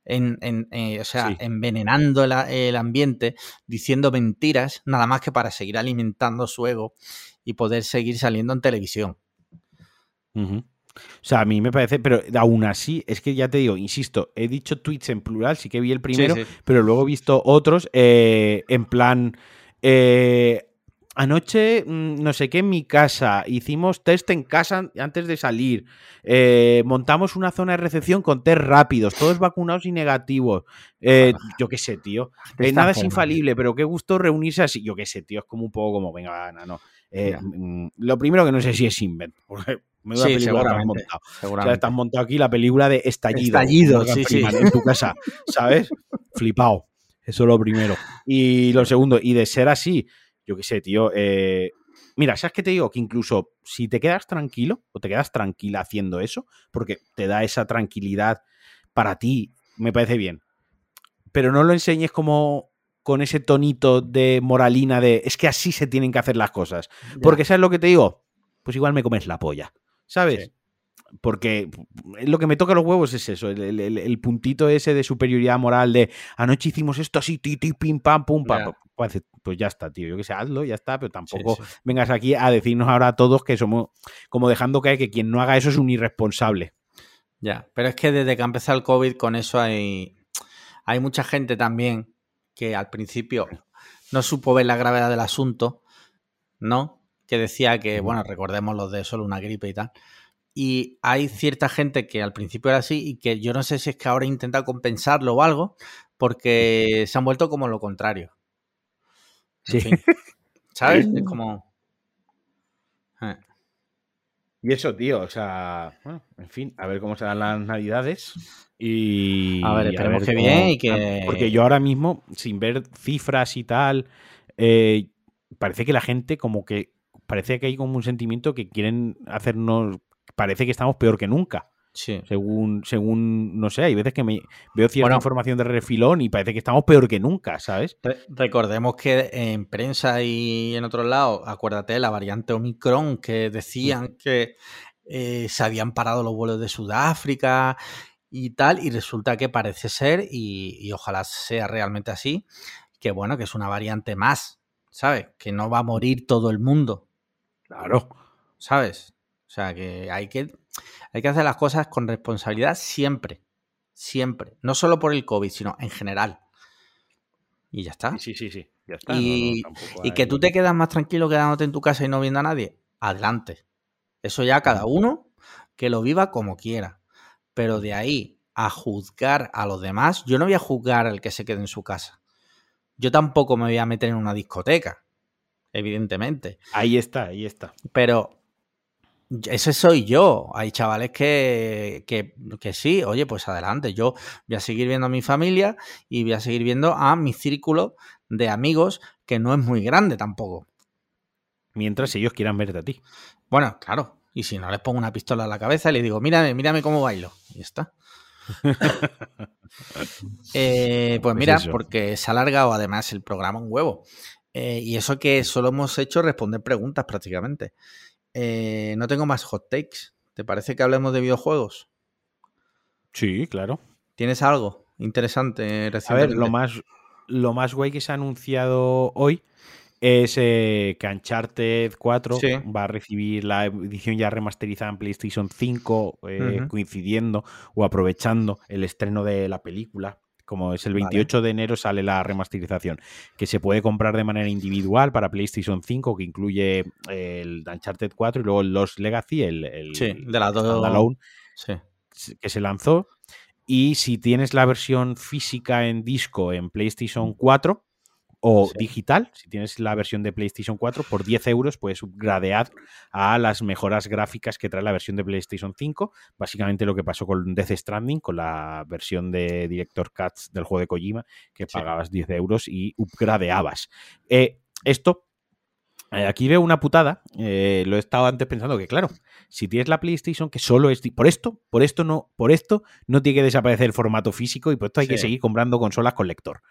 En, eh, o sea, envenenando el ambiente, diciendo mentiras, nada más que para seguir alimentando su ego y poder seguir saliendo en televisión. O sea, a mí me parece, pero aún así, es que ya te digo, insisto, he dicho tweets en plural, sí que vi el primero, pero luego he visto otros eh, en plan. Eh, anoche, mm, no sé qué, en mi casa, hicimos test en casa antes de salir, eh, montamos una zona de recepción con test rápidos, todos vacunados y negativos. yo qué sé, tío. nada es infalible, pero qué gusto reunirse así. Yo qué sé, tío, es como un poco como, venga, no, no. Mm, lo primero que no sé si es invent, me sí, seguramente, O sea, estás montado aquí la película de Estallido. Estallido, sí, sí. En tu casa, ¿sabes? Flipado. Eso es lo primero. Y lo segundo, y de ser así, yo qué sé, tío. Eh, mira, ¿sabes qué te digo? Que incluso si te quedas tranquilo o te quedas tranquila haciendo eso, porque te da esa tranquilidad para ti, me parece bien. Pero no lo enseñes como con ese tonito de moralina de es que así se tienen que hacer las cosas. Porque, ¿sabes lo que te digo? Pues igual me comes la polla. ¿Sabes? Porque lo que me toca los huevos es eso, el, puntito ese de superioridad moral de anoche hicimos esto así, ti, ti, pim, pam, pum, pam. Pues, pues, ya está, tío. Yo que sé, hazlo, ya está, pero tampoco vengas aquí a decirnos ahora a todos que somos como dejando caer que quien no haga eso es un irresponsable. Ya, pero es que desde que ha empezado el COVID con eso hay, hay mucha gente también que al principio no supo ver la gravedad del asunto, ¿no? Que decía que, bueno, recordemos los de solo una gripe y tal. Y hay cierta gente que al principio era así y que yo no sé si es que ahora intenta compensarlo o algo, porque se han vuelto como lo contrario. Sí. ¿Sabes? Es como. Eh. Y eso, tío, o sea, bueno, en fin, a ver cómo se dan las navidades. Y. A ver, esperemos que bien y que. Porque yo ahora mismo, sin ver cifras y tal, eh, parece que la gente como que parece que hay como un sentimiento que quieren hacernos, parece que estamos peor que nunca. Sí. Según, según, no sé, hay veces que me veo cierta información de refilón y parece que estamos peor que nunca, ¿sabes? recordemos que en prensa y en otros lados, acuérdate, la variante Omicron, que decían que eh, se habían parado los vuelos de Sudáfrica y tal, y resulta que parece ser, y, y ojalá sea realmente así, que bueno, que es una variante más, ¿sabes? Que no va a morir todo el mundo, Claro. ¿Sabes? O sea, que hay que, hay que hacer las cosas con responsabilidad siempre. Siempre. No solo por el COVID, sino en general. Y ya está. Sí, sí, sí. Ya está. Y, y que tú te quedas más tranquilo quedándote en tu casa y no viendo a nadie. Adelante. Eso ya cada uno que lo viva como quiera. Pero de ahí a juzgar a los demás, yo no voy a juzgar al que se quede en su casa. Yo tampoco me voy a meter en una discoteca, evidentemente. Ahí está, ahí está. Pero ese soy yo. Hay chavales que, que, que, sí, oye, pues adelante. Yo voy a seguir viendo a mi familia y voy a seguir viendo a mi círculo de amigos, que no es muy grande tampoco. Mientras ellos quieran verte a ti. Bueno, claro. Y si no les pongo una pistola en la cabeza y les digo, mírame, mírame cómo bailo. Y está. eh, pues, pues mira, porque se ha alargado además el programa un huevo. Eh, y eso que solo hemos hecho responder preguntas prácticamente. Eh, no tengo más hot takes. ¿Te parece que hablemos de videojuegos? Sí, claro. ¿Tienes algo interesante A ver, lo más, lo más guay que se ha anunciado hoy es eh, que Uncharted 4 va a recibir la edición ya remasterizada en PlayStation 5, eh, coincidiendo o aprovechando el estreno de la película. Como es el 28 de enero sale la remasterización, que se puede comprar de manera individual para PlayStation 5, que incluye el Uncharted 4 y luego el Lost Legacy, el, el de la que se lanzó. Y si tienes la versión física en disco en PlayStation 4, o digital, si tienes la versión de PlayStation 4, por 10 euros puedes upgradear a las mejoras gráficas que trae la versión de PlayStation 5. Básicamente lo que pasó con Death Stranding, con la versión de Director Cuts del juego de Kojima, que pagabas 10 euros y upgradeabas. Eh, esto eh, aquí veo una putada, eh, lo he estado antes pensando que claro, si tienes la PlayStation que solo es por esto, por esto no, por esto no tiene que desaparecer el formato físico y por esto hay que seguir comprando consolas con lector.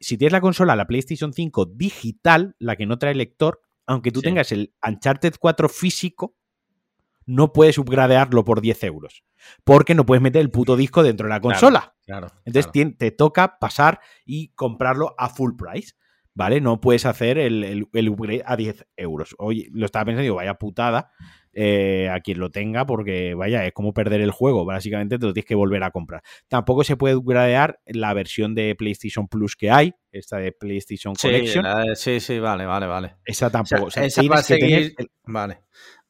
Si tienes la consola, la PlayStation 5 digital, la que no trae lector, aunque tú tengas el Uncharted 4 físico, no puedes upgradearlo por 10 euros. Porque no puedes meter el puto disco dentro de la consola. Claro, Entonces Te, toca pasar y comprarlo a full price. ¿vale? No puedes hacer el, el, upgrade a 10 euros. Oye, lo estaba pensando, digo, vaya putada eh, a quien lo tenga, porque vaya, es como perder el juego. Básicamente te lo tienes que volver a comprar. Tampoco se puede upgradear la versión de PlayStation Plus que hay, esta de PlayStation Collection. sí, sí, vale, vale, vale. Esa tampoco. esa va a seguir, Vale.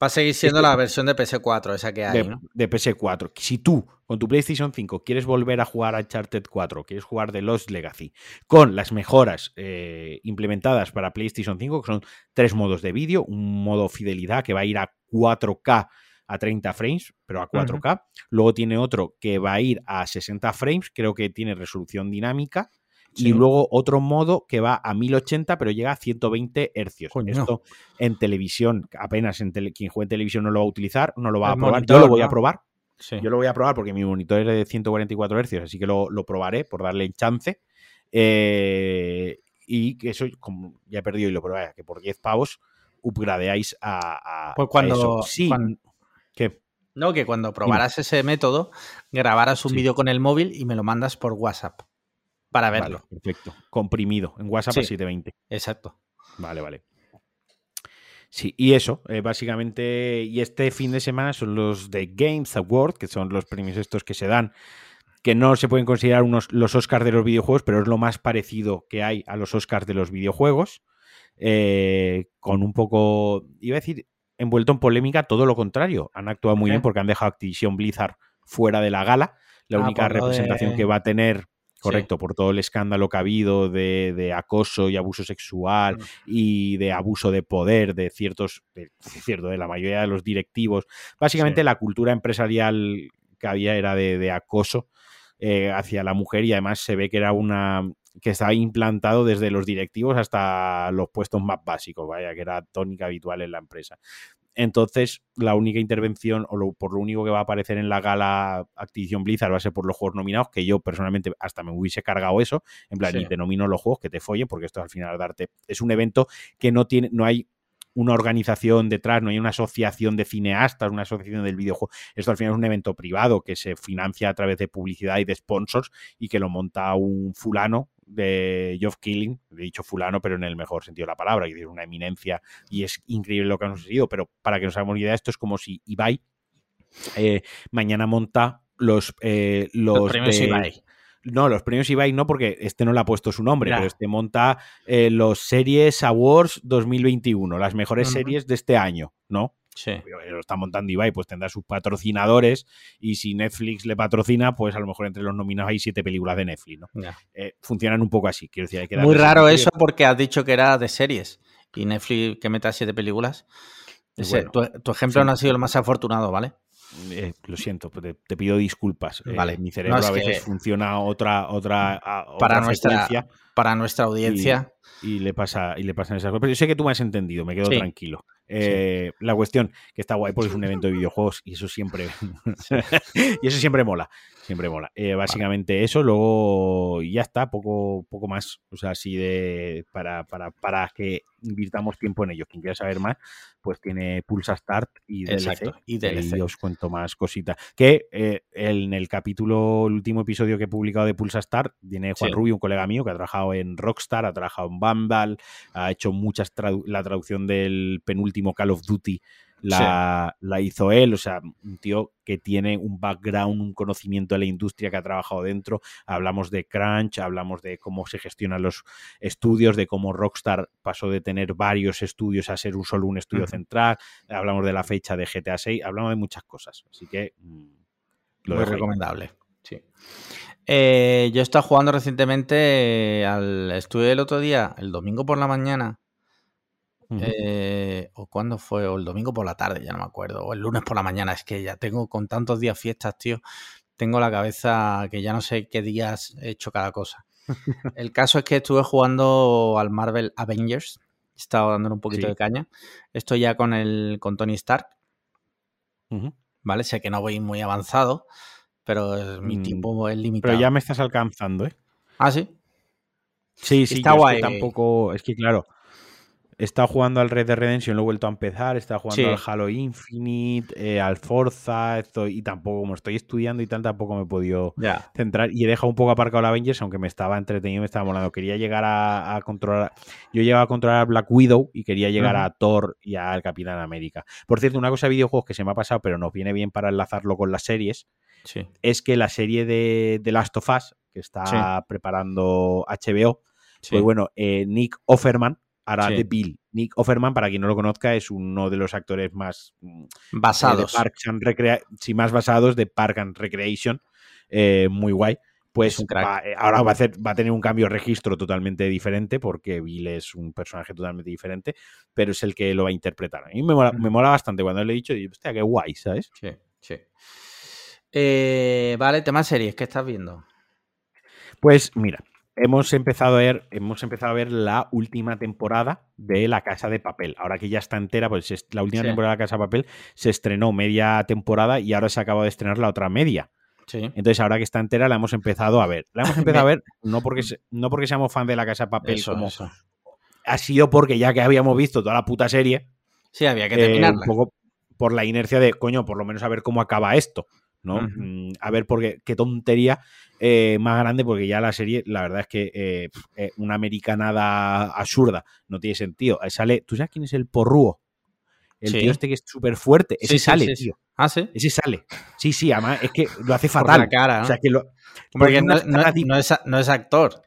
Va a seguir siendo la versión de PS4, esa que hay. De, de, PS4. Si tú, con tu PlayStation 5, quieres volver a jugar a Uncharted 4, quieres jugar de Lost Legacy, con las mejoras eh, implementadas para PlayStation 5, que son tres modos de vídeo, un modo fidelidad que va a ir a 4K a 30 frames, pero a 4K. Luego tiene otro que va a ir a 60 frames, creo que tiene resolución dinámica. Y luego otro modo que va a 1080, pero llega a 120 hercios. Esto en televisión, apenas en quien juegue en televisión no lo va a utilizar, no lo va a probar. Yo lo voy a probar. Yo lo voy a probar porque mi monitor es de 144 hercios, así que lo, probaré por darle chance. Eh, y que eso, como ya he perdido y lo probé, que por 10 pavos upgradeáis a, pues cuando, Sí. No, que cuando probaras ese método, grabaras un vídeo con el móvil y me lo mandas por WhatsApp para verlo. perfecto. Comprimido en WhatsApp a 720. Exacto. Vale, vale. Sí, y eso, eh, básicamente, y este fin de semana son los de Games Award, que son los premios estos que se dan, que no se pueden considerar unos, los Oscars de los videojuegos, pero es lo más parecido que hay a los Oscars de los videojuegos, eh, con un poco, iba a decir, envuelto en polémica, todo lo contrario. Han actuado muy bien porque han dejado Activision Blizzard fuera de la gala. La ah, única representación que va a tener Correcto, por todo el escándalo que ha habido de, acoso y abuso sexual mm. y de abuso de poder de ciertos, de, cierto, de la mayoría de los directivos. Básicamente la cultura empresarial que había era de, acoso eh, hacia la mujer y además se ve que era una que estaba implantado desde los directivos hasta los puestos más básicos, vaya, que era tónica habitual en la empresa. Entonces, la única intervención, o por lo único que va a aparecer en la gala Activision Blizzard va a ser por los juegos nominados, que yo personalmente hasta me hubiese cargado eso, en plan, y te nomino los juegos que te follen, porque esto al final darte. Es un evento que no tiene, no hay una organización detrás, no hay una asociación de cineastas, una asociación del videojuego. Esto al final es un evento privado que se financia a través de publicidad y de sponsors y que lo monta un fulano de Geoff Killing, he dicho fulano, pero en el mejor sentido de la palabra, y es una eminencia y es increíble lo que ha sucedido, pero para que nos hagamos idea, esto es como si Ibai eh, mañana monta los, eh, los, Los premios de- Ibai. No, los premios Ibai no, porque este no le ha puesto su nombre, pero este monta eh, los Series Awards 2021, las mejores series de este año, ¿no? Sí. Lo está montando Ibai, pues tendrá sus patrocinadores y si Netflix le patrocina, pues a lo mejor entre los nominados hay siete películas de Netflix, ¿no? Eh, funcionan un poco así, quiero decir, hay que Muy raro eso porque has dicho que era de series y Netflix que meta siete películas. Ese- Bueno, tu, tu ejemplo sí. no ha sido el más afortunado, ¿vale? Eh, lo siento, pues te, te pido disculpas. Eh, Vale. mi cerebro No, a veces funciona otra, otra, a- otra Para nuestra- Para nuestra audiencia. y le pasa y le pasan esas cosas. Pero yo sé que tú me has entendido, me quedo Sí. tranquilo. Eh, La cuestión que está guay porque es un evento de videojuegos y eso siempre y eso siempre mola, siempre mola. Eh, básicamente eso, luego y ya está, poco poco más, o sea, así de para, para, para que invirtamos tiempo en ello. Quien quiera saber más, pues tiene Pulsa Start y DLC. Exacto, y Y DLC. ahí os cuento más cositas. Que eh, en el capítulo, el último episodio que he publicado de Pulsa Start, viene Juan Sí. Rubio, un colega mío que ha trabajado en Rockstar, ha trabajado en Vandal, ha hecho muchas tradu- la traducción del penúltimo Call of Duty. La, la hizo él, o sea, un tío que tiene un background, un conocimiento de la industria que ha trabajado dentro. Hablamos de crunch, hablamos de cómo se gestionan los estudios, de cómo Rockstar pasó de tener varios estudios a ser un solo un estudio central. Hablamos de la fecha de GTA 6, hablamos de muchas cosas. Así que mm, lo Muy recomendable. Sí. Eh, yo he estado jugando recientemente al. Estuve el otro día, el domingo por la mañana. Eh, o cuándo fue, o el domingo por la tarde, ya no me acuerdo, o el lunes por la mañana, es que ya tengo con tantos días fiestas, tío, tengo la cabeza que ya no sé qué días he hecho cada cosa. El caso es que estuve jugando al Marvel Avengers, he estado dándole un poquito Sí. de caña, estoy ya con el con Tony Stark. ¿vale? Sé que no voy muy avanzado, pero es- mi Mm, tiempo es limitado. Pero ya me estás alcanzando, ¿eh? Ah, sí. Sí, sí, Está yo es que guay. tampoco. Es que claro. He estado jugando al Red Dead Redemption, lo he vuelto a empezar. He estado jugando Sí. al Halo Infinite, eh, al Forza. Estoy, y tampoco, como estoy estudiando y tal, tampoco me he podido centrar. Y he dejado un poco aparcado el Avengers, aunque me estaba entretenido, me estaba molando. Quería llegar a, a controlar. Yo llegaba a controlar a Black Widow y quería llegar a Thor y al Capitán América. Por cierto, una cosa de videojuegos que se me ha pasado, pero nos viene bien para enlazarlo con las series Sí. es que la serie de, de Last of Us, que está preparando HBO, sí. pues bueno, eh, Nick Offerman hará de Bill. Nick Offerman, para quien no lo conozca, es uno de los actores más mm, eh, Basados. de Parks and sí, más basados de Park and Recreation, eh, muy guay. Pues va- ahora va a, hacer, va a tener un cambio de registro totalmente diferente, porque Bill es un personaje totalmente diferente, pero es el que lo va a interpretar. A mí me mola, Ujú. me mola bastante cuando le he dicho, hostia, qué guay, ¿sabes? Sí, sí. Eh, vale, tema series, ¿qué estás viendo? Pues mira, hemos empezado a ver, hemos empezado a ver la última temporada de La Casa de Papel. Ahora que ya está entera, pues es- la última Sí. temporada de La Casa de Papel se estrenó media temporada y ahora se acaba de estrenar la otra media. Sí. Entonces, ahora que está entera, la hemos empezado a ver. La hemos empezado a ver no porque, no porque seamos fan de La Casa de Papel, Eso, como eso. ha sido porque ya que habíamos visto toda la puta serie, Sí, había que eh, terminarla. un poco por la inercia de, coño, por lo menos a ver cómo acaba esto, ¿no? Mm, A ver, porque qué tontería eh, más grande, porque ya la serie, la verdad es que eh, una americanada absurda, no tiene sentido. Ahí sale, ¿tú sabes quién es el porrúo? El Sí. tío este que es súper fuerte, ese Sí, sí, sale, sí, sí. tío. Ah, sí. Ese sale. Sí, sí, además es que lo hace Por fatal. la cara, ¿no? O sea, que lo, Porque porque no, es, no es actor.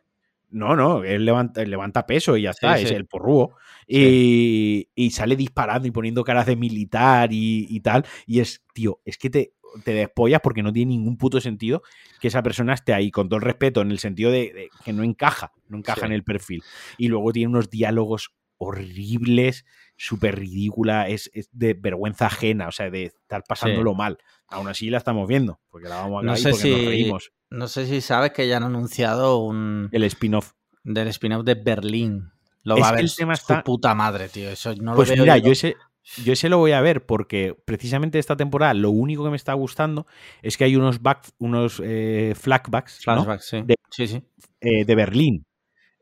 no, no, él levanta, él levanta peso y ya Sí, está, sí. es el porrúo. Y, y sale disparando y poniendo caras de militar y, y tal. Y es, tío, es que te, te despollas porque no tiene ningún puto sentido que esa persona esté ahí, con todo el respeto, en el sentido de, de que no encaja, no encaja Sí. en el perfil. Y luego tiene unos diálogos horribles, súper ridícula, es, es de vergüenza ajena, o sea, de estar pasándolo mal. Aún así la estamos viendo, porque la vamos a No ver sé porque nos si- reímos. No sé si sabes que ya han anunciado un El spin-off. del spin-off de Berlín. Lo Es va a que ver el tema su está- puta madre, tío. Eso no Pues lo veo mira, yo. yo ese, yo ese lo voy a ver porque precisamente esta temporada lo único que me está gustando es que hay unos, back, unos eh, flashbacks ¿no? Flashback, sí. De- Sí, sí. Eh, de Berlín.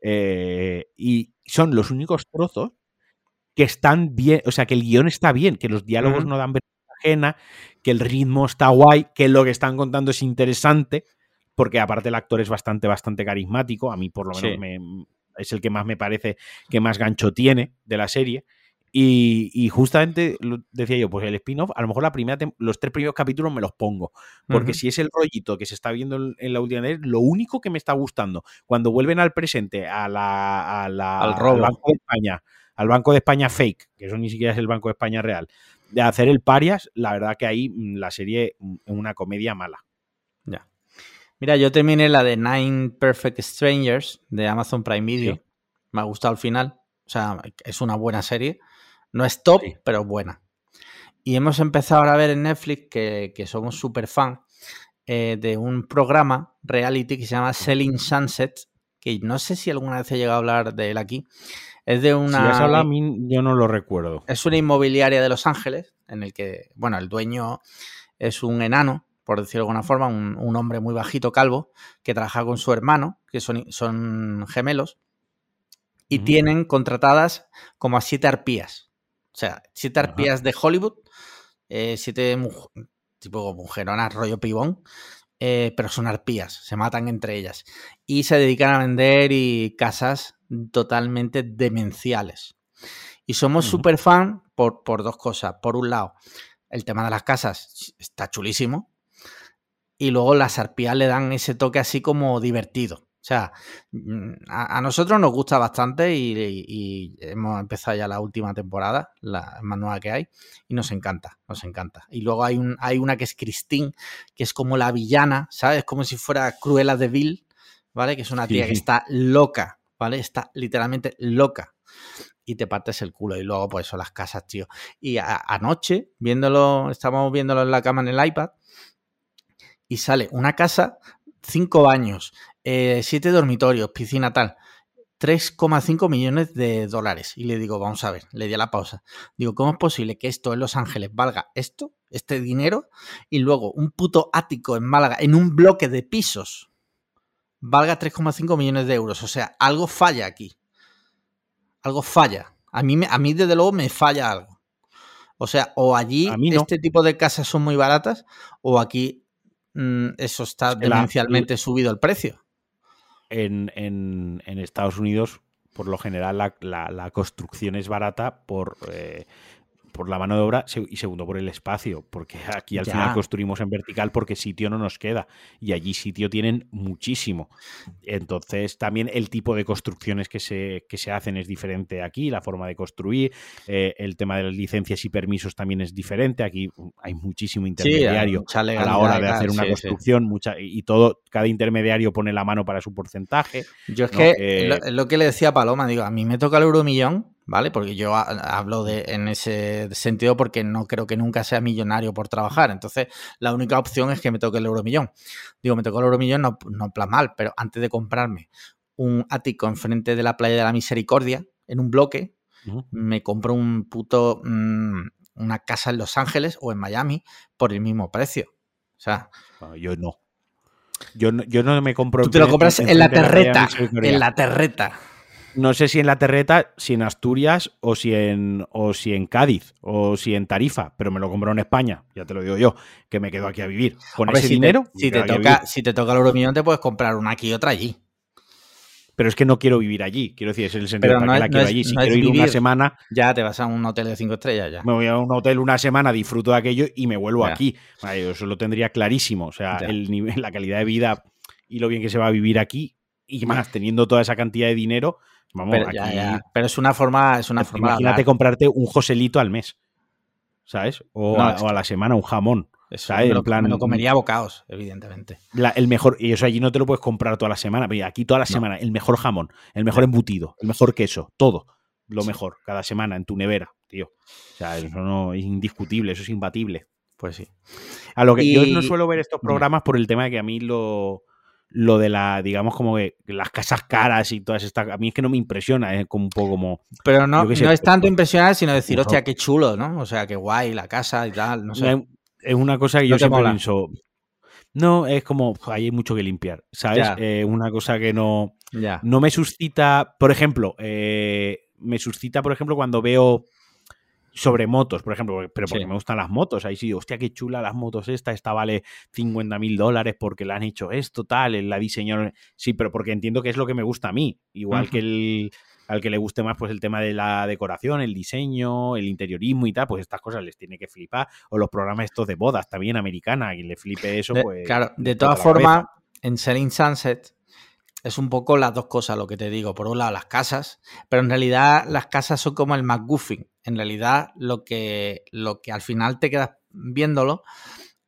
Eh, y son los únicos trozos que están bien, o sea, que el guion está bien, que los diálogos no dan vergüenza ajena, que el ritmo está guay, que lo que están contando es interesante, porque aparte el actor es bastante, bastante carismático, a mí por lo menos me- es el que más me parece que más gancho tiene de la serie. Y, justamente decía yo, pues el spin-off, a lo mejor la primera los tres primeros capítulos me los pongo. Porque si es el rollito que se está viendo en la última vez, lo único que me está gustando, cuando vuelven al presente, a la, al Banco de España, al Banco de España fake, que eso ni siquiera es el Banco de España real, de hacer el parias, la verdad que ahí mm, la serie mm, es una comedia mala. Ya. Mira, yo terminé la de Nine Perfect Strangers de Amazon Prime Video. Me ha gustado al final. O sea, es una buena serie. No es top, pero buena. Y hemos empezado ahora a ver en Netflix, que, somos súper fan, eh, de un programa reality que se llama Selling Sunset, que no sé si alguna vez he llegado a hablar de él aquí. Es de una. Si has hablado a mí, yo no lo recuerdo. Es una inmobiliaria de Los Ángeles, en el que, bueno, el dueño es un enano, por decirlo de alguna forma, un, hombre muy bajito, calvo, que trabaja con su hermano, que son, son gemelos, y tienen contratadas como a siete arpías. O sea, siete arpías de Hollywood, eh, siete tipo mujeronas, rollo pibón, eh, pero son arpías, se matan entre ellas. Y se dedican a vender y casas totalmente demenciales. Y somos súper fan por, por dos cosas. Por un lado, el tema de las casas está chulísimo. Y luego las arpías le dan ese toque así como divertido. O sea, mm, a, nosotros nos gusta bastante y, hemos empezado ya la última temporada, la más nueva que hay, y nos encanta, nos encanta. Y luego hay, un, hay una que es Christine, que es como la villana, ¿sabes? Como si fuera Cruella de Vil, ¿vale? Que es una tía que está loca, ¿vale? Está literalmente loca. Y te partes el culo. Y luego, pues, son las casas, tío. Y anoche, viéndolo, estábamos viéndolo en la cama en el iPad, y sale una casa, cinco baños, eh, siete dormitorios, piscina tal. 3,5 millones de dólares. Y le digo, vamos a ver, le di a la pausa. Digo, ¿cómo es posible que esto en Los Ángeles valga esto, este dinero, y luego un puto ático en Málaga, en un bloque de pisos, valga 3,5 millones de euros? O sea, algo falla aquí. Algo falla. A mí, a mí desde luego me falla algo. O sea, o allí este tipo de casas son muy baratas, o aquí mm, eso está demencialmente subido el precio en, en, en, Estados Unidos, por lo general, la, construcción es barata por, eh, por la mano de obra y segundo por el espacio, porque aquí al final construimos en vertical porque sitio no nos queda y allí sitio tienen muchísimo. Entonces también el tipo de construcciones que se, que se hacen es diferente aquí, la forma de construir, eh, el tema de las licencias y permisos también es diferente, aquí hay muchísimo intermediario a la hora de hacer una construcción mucha, y todo, cada intermediario pone la mano para su porcentaje. Yo es que eh, lo, que le decía a Paloma, digo, a mí me toca el euro millón ¿vale? Porque yo hablo de, en ese sentido porque no creo que nunca sea millonario por trabajar. Entonces, la única opción es que me toque el euromillón. Digo, me toque el euromillón, no, no plan mal, pero antes de comprarme un ático enfrente de la playa de la Misericordia, en un bloque, me compro un puto, mm, una casa en Los Ángeles o en Miami por el mismo precio. O sea... yo no. Yo no, yo no me compro... Tú te lo compras en la terreta, en la terreta. No sé si en la Terreta, si en Asturias o si en, o si en Cádiz o si en Tarifa, pero me lo compro en España, ya te lo digo yo, que me quedo aquí a vivir. Con ese dinero. si, te toca, si te toca el euromillón, te puedes comprar una aquí y otra allí. Pero es que no quiero vivir allí. Quiero decir, es el sentido para que la quiero allí. Si quiero ir una semana. Ya te vas a un hotel de cinco estrellas. ya. Me voy a un hotel una semana, disfruto de aquello y me vuelvo aquí. eso lo tendría clarísimo. O sea, el nivel, la calidad de vida y lo bien que se va a vivir aquí. Y más, teniendo toda esa cantidad de dinero, pero, pero es una forma. Es una forma imagínate comprarte un Joselito al mes. ¿Sabes? O, a, la semana un jamón. ¿sabes? Me, lo, plan, lo comería bocados, evidentemente. el mejor, y eso allí no te lo puedes comprar toda la semana, pero aquí toda la semana, el mejor jamón, el mejor embutido, el mejor queso, todo lo mejor, cada semana en tu nevera, tío. O sea, eso no es indiscutible, eso es imbatible. Pues sí. A lo que yo no suelo ver estos programas por el tema de que a mí lo, lo de la, digamos, como que las casas caras y todas estas. A mí es que no me impresiona, es como un poco como. Pero no, no es tanto impresionar, sino decir, hostia, qué chulo, ¿no? O sea, qué guay la casa y tal, no sé. Es una cosa que yo siempre pienso. No, es como, hay mucho que limpiar, ¿sabes? Eh, una cosa que no, no me suscita, por ejemplo, eh, me suscita, por ejemplo, cuando veo sobre motos, por ejemplo, pero porque me gustan las motos. Ahí sí, hostia, qué chula las motos esta, esta vale 50 mil dólares porque la han hecho esto, tal, la diseñaron. Sí, pero porque entiendo que es lo que me gusta a mí. Igual que el. al que le guste más pues el tema de la decoración, el diseño, el interiorismo y tal, pues estas cosas les tiene que flipar. O los programas estos de bodas también americana, a quien le flipe eso, De- pues... claro, de todas formas, en Selling Sunset es un poco las dos cosas lo que te digo. Por un lado, las casas, pero en realidad las casas son como el McGuffin. En realidad, lo que, lo que al final te quedas viéndolo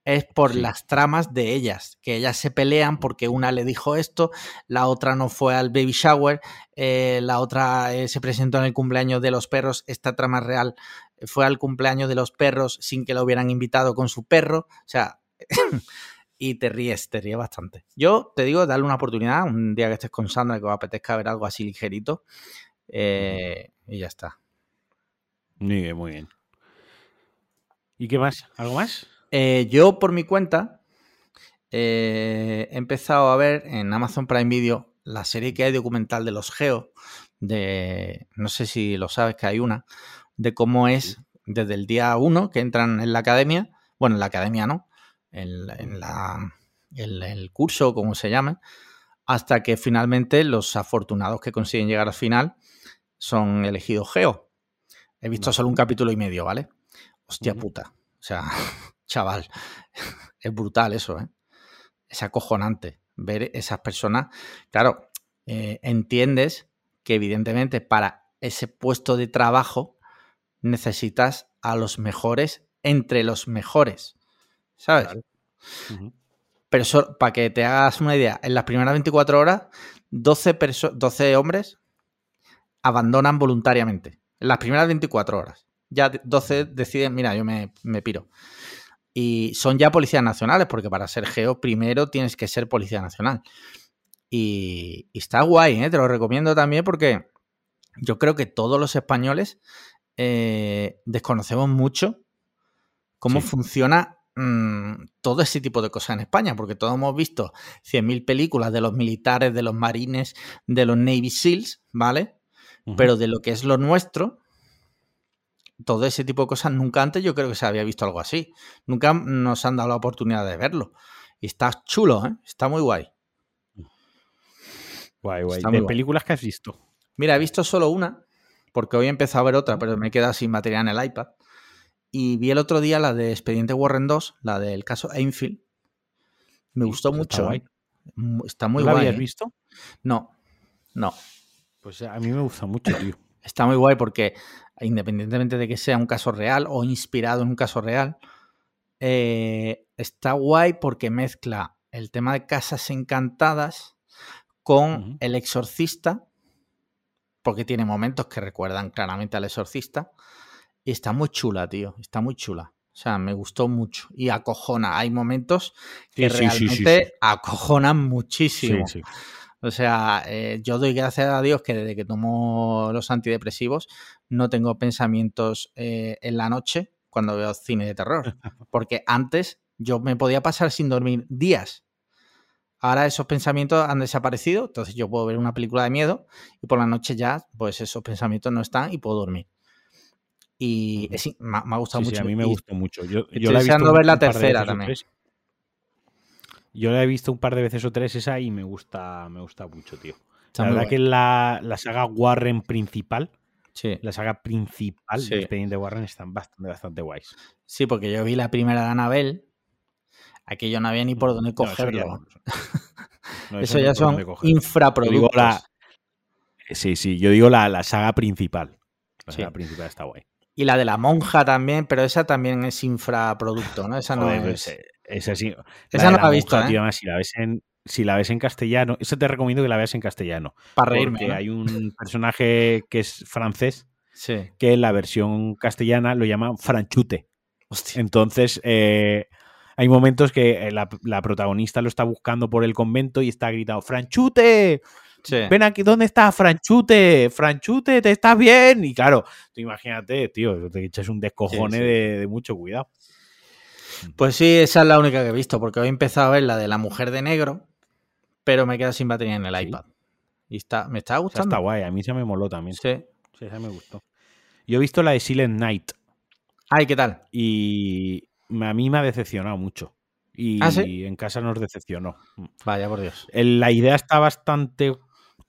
es por Sí. las tramas de ellas, que ellas se pelean porque una le dijo esto, la otra no fue al baby shower, eh, la otra eh, se presentó en el cumpleaños de los perros, esta trama real fue al cumpleaños de los perros sin que lo hubieran invitado con su perro, o sea, y te ríes, te ríes bastante. Yo te digo, dale una oportunidad, un día que estés con Sandra, que os apetezca ver algo así ligerito, eh, y ya está. Muy bien, muy bien. ¿Y qué más? ¿Algo más? Eh, yo, por mi cuenta, eh, he empezado a ver en Amazon Prime Video la serie que hay documental de los Geo, de, no sé si lo sabes que hay una, de cómo es desde el día 1 que entran en la academia, bueno, en la academia no, en, la- en la, el, el curso, como se llame, hasta que finalmente los afortunados que consiguen llegar al final son elegidos Geo. He visto solo un capítulo y medio, ¿vale? Hostia puta. O sea, chaval, es brutal eso, ¿eh? Es acojonante ver esas personas. Claro, eh, entiendes que evidentemente para ese puesto de trabajo necesitas a los mejores entre los mejores, ¿sabes? Claro. Pero para que te hagas una idea, en las primeras 24 horas, 12, perso- 12 hombres abandonan voluntariamente. En las primeras 24 horas. Ya de- 12 deciden, mira, yo me, me piro. Y son ya policías nacionales, porque para ser geo primero tienes que ser policía nacional. Y, y está guay, ¿eh? te lo recomiendo también porque yo creo que todos los españoles eh, desconocemos mucho cómo Sí. funciona mm, todo ese tipo de cosas en España, porque todos hemos visto 100.000 películas de los militares, de los marines, de los Navy SEALs, ¿vale? Pero de lo que es lo nuestro, todo ese tipo de cosas, nunca antes yo creo que se había visto algo así. Nunca nos han dado la oportunidad de verlo. Y está chulo, ¿eh? Está muy guay. Guay, guay. Está ¿De guay. películas que has visto? Mira, he visto solo una, porque hoy he empezado a ver otra, pero me he quedado sin batería en el iPad. Y vi el otro día la de Expediente Warren 2, la del caso Enfield. Me gustó pues está mucho. guay. ¿eh? Está muy ¿No la guay. habías ¿eh? visto? No, no. Pues a mí me gusta mucho, tío. Está muy guay porque, independientemente de que sea un caso real o inspirado en un caso real, eh, está guay porque mezcla el tema de casas encantadas con el exorcista, porque tiene momentos que recuerdan claramente al exorcista, y está muy chula, tío, está muy chula. O sea, me gustó mucho y acojona. Hay momentos que Sí, sí, sí, sí, realmente acojonan muchísimo. O sea, eh, yo doy gracias a Dios que desde que tomo los antidepresivos no tengo pensamientos eh, en la noche cuando veo cine de terror. Porque antes yo me podía pasar sin dormir días. Ahora esos pensamientos han desaparecido, entonces yo puedo ver una película de miedo y por la noche ya, pues esos pensamientos no están y puedo dormir. Y es- me, ha- me ha gustado Sí, sí, mucho. a mí me Y- gustó mucho. Yo, estoy yo la he visto deseando un- ver la un par de tercera veces o también. tres. Yo la he visto un par de veces o tres esa y me gusta, me gusta mucho, tío. está la verdad que la, la saga Warren principal, Sí. la saga principal Sí. de Expediente Warren están bastante, bastante guays. Sí, porque yo vi la primera de Anabel. Aquello no había ni por dónde No, eso ya cogerlo. no. Eso no ya son infraproductos. la- Sí, sí, yo digo la, la saga principal. La Sí. saga principal está guay. Y la de la monja también, pero esa también es infraproducto, ¿no? Esa no Joder, es. pues, eh, esa sí. Esa no la he visto, monja, ¿eh? tío, además, si la ves en si la ves en castellano, eso te recomiendo que la veas en castellano. Para reírme. Porque ¿no? hay un personaje que es francés Sí. que en la versión castellana lo llaman Franchute. Hostia. Entonces, eh, hay momentos que la, la protagonista lo está buscando por el convento y está gritando, ¡Franchute! Sí. Ven aquí, ¿dónde estás, Franchute? Franchute, ¿te estás bien? Y claro, tú imagínate, tío, te echas un descojone Sí, sí. De, de mucho cuidado. Pues sí, esa es la única que he visto, porque hoy he empezado a ver la de la mujer de negro, pero me he quedado sin batería en el iPad. Y está, me está O sea, gustando. está guay, a mí se me moló también. Sí. Sí, esa me gustó. Yo he visto la de Silent Night Ay, ¿qué tal? y a mí me ha decepcionado mucho. Y ¿Ah, sí? en casa nos decepcionó. Vaya por Dios. La idea está bastante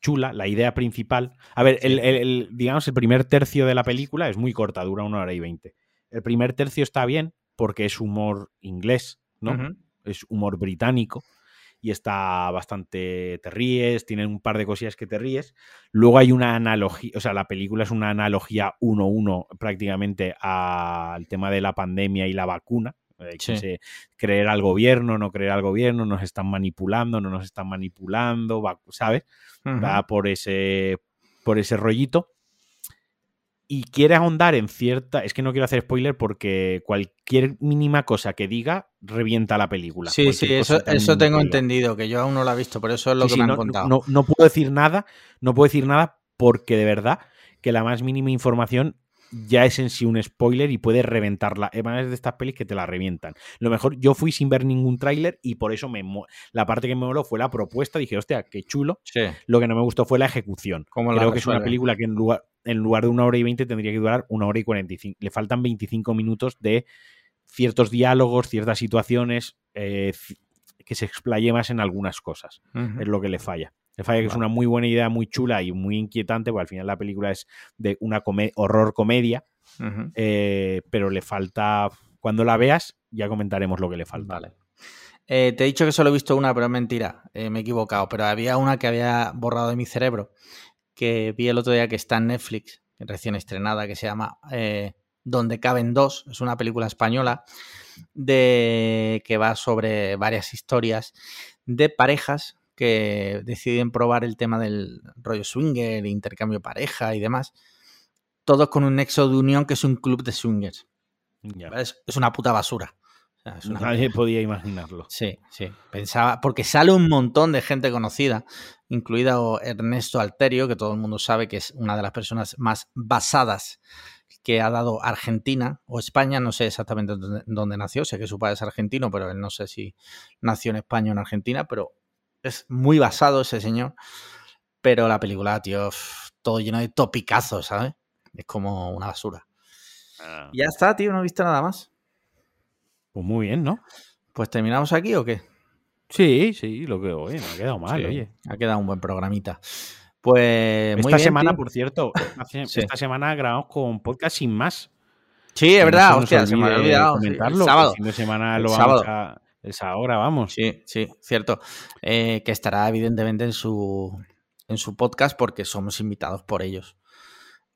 chula, la idea principal. A ver, el, el- el- digamos, el primer tercio de la película es muy corta, dura una hora y veinte. El primer tercio está bien porque es humor inglés, ¿no? Es humor británico y está bastante. Te ríes, tiene un par de cosillas que te ríes. Luego hay una analogía, o sea, la película es una analogía 1-1 prácticamente al tema de la pandemia y la vacuna. Que Sí. se- creer al gobierno, no creer al gobierno, nos están manipulando, no nos están manipulando, va- ¿sabes? Va por ese por ese rollito y quiere ahondar en cierta es que no quiero hacer spoiler porque cualquier mínima cosa que diga revienta la película Sí, sí, eso, eso tengo entendido, que yo aún no lo he visto, por eso es lo Sí, que sí, me han contado. no- no puedo decir nada no puedo decir nada porque de verdad que la más mínima información ya es en sí un spoiler y puede reventarla. Es de estas pelis que te la revientan. Lo mejor, yo fui sin ver ningún tráiler y por eso me la parte que me moló fue la propuesta. Dije, hostia, qué chulo. Sí, Lo que no me gustó fue la ejecución. cómo la Creo que es una película que en lugar, en lugar de una hora y veinte tendría que durar una hora y cuarenta y cinco. Le faltan 25 minutos de ciertos diálogos, ciertas situaciones, eh, que se explaye más en algunas cosas. Es lo que le falla. Le falla que es una muy buena idea, muy chula y muy inquietante, porque al final la película es de una come- horror comedia, eh, pero le falta. Cuando la veas, ya comentaremos lo que le falta. Vale. Eh, te he dicho que solo he visto una, pero es mentira. eh, me he equivocado. Pero había una que había borrado de mi cerebro, que vi el otro día que está en Netflix, recién estrenada, que se llama Donde caben dos. Es una película española de que va sobre varias historias de parejas que deciden probar el tema del rollo swinger, intercambio pareja y demás. Todos con un nexo de unión que es un club de swingers. Ya. Es, es una puta basura. O sea, es una- Nadie podía imaginarlo. Sí, sí. Pensaba, porque sale un montón de gente conocida, incluida Ernesto Alterio, que todo el mundo sabe que es una de las personas más basadas que ha dado Argentina o España, no sé exactamente dónde, dónde nació, sé que su padre es argentino, pero él no sé si nació en España o en Argentina, pero es muy basado ese señor. Pero la película, tío, todo lleno de topicazos, ¿sabes? Es como una basura. Ah, Y ya está, tío, no he visto nada más. Pues muy bien, ¿no? Pues terminamos aquí o qué? Sí, sí, lo que oye, no ha quedado mal, Sí, oye. Ha quedado un buen programita. Pues muy Esta bien, semana, tío. por cierto, Sí. esta semana grabamos con podcast sin más. Sí, es no verdad, nos hostia, se me había olvidado. sí, Comentarlo, el sábado. El fin de semana El lo vamos sábado. a. El sábado grabamos. Sí, sí, cierto. Eh, que estará evidentemente en su, en su podcast porque somos invitados por ellos.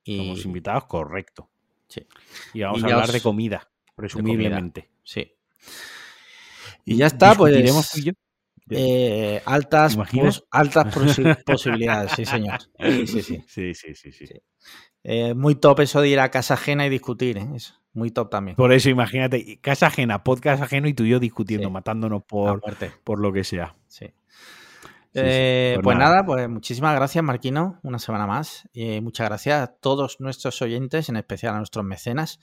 Y, Somos invitados, correcto. Sí. Y vamos Y a hablar os- de comida, presumiblemente. Sí. Y ya está, pues. Tú y yo. eh, altas, altas posi- posibilidades, sí, señor. Sí, sí, sí. Sí, sí, sí. Eh, muy top eso de ir a casa ajena y discutir, ¿eh? Eso, muy top también. Por eso, imagínate, casa ajena, podcast ajeno y tú y yo discutiendo, Sí. matándonos por, por lo que sea. Sí. Eh, Pues pues nada. nada. pues muchísimas gracias, Marquino, una semana más. Y muchas gracias a todos nuestros oyentes, en especial a nuestros mecenas.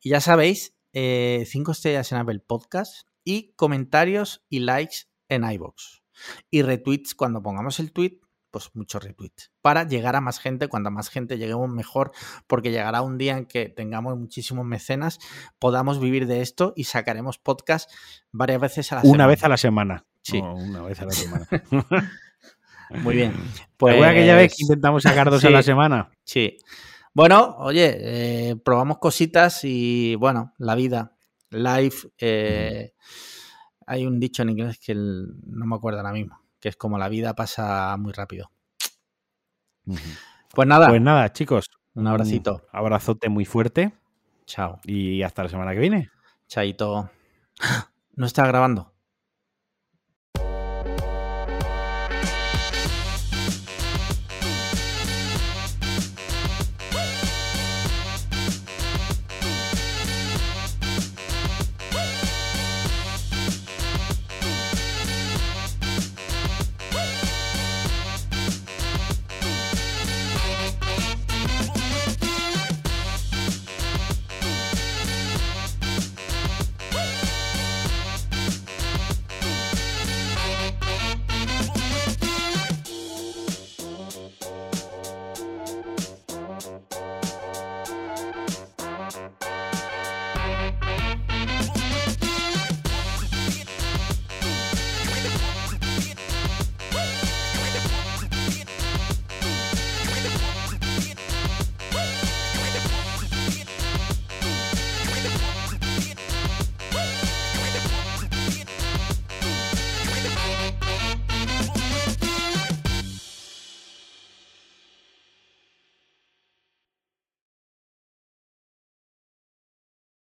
Y ya sabéis, eh, cinco estrellas en Apple Podcast y comentarios y likes en iBox. Y retweets cuando pongamos el tweet, pues muchos retweets. Para llegar a más gente, cuanta más gente lleguemos mejor, porque llegará un día en que tengamos muchísimos mecenas, podamos vivir de esto y sacaremos podcast varias veces a la semana. Una vez a la semana. Sí. No, una vez a la semana. Muy bien. ¿Te acuerdas aquella vez que Pues- intentamos sacar dos Sí. a la semana? Sí. Bueno, oye, eh, probamos cositas y bueno, la vida, life. eh, hay un dicho en inglés que el- no me acuerdo ahora mismo, que es como la vida pasa muy rápido. Pues nada, Pues nada, chicos. un abracito. Un abrazote muy fuerte Chao. y hasta la semana que viene. Chaito. No está grabando.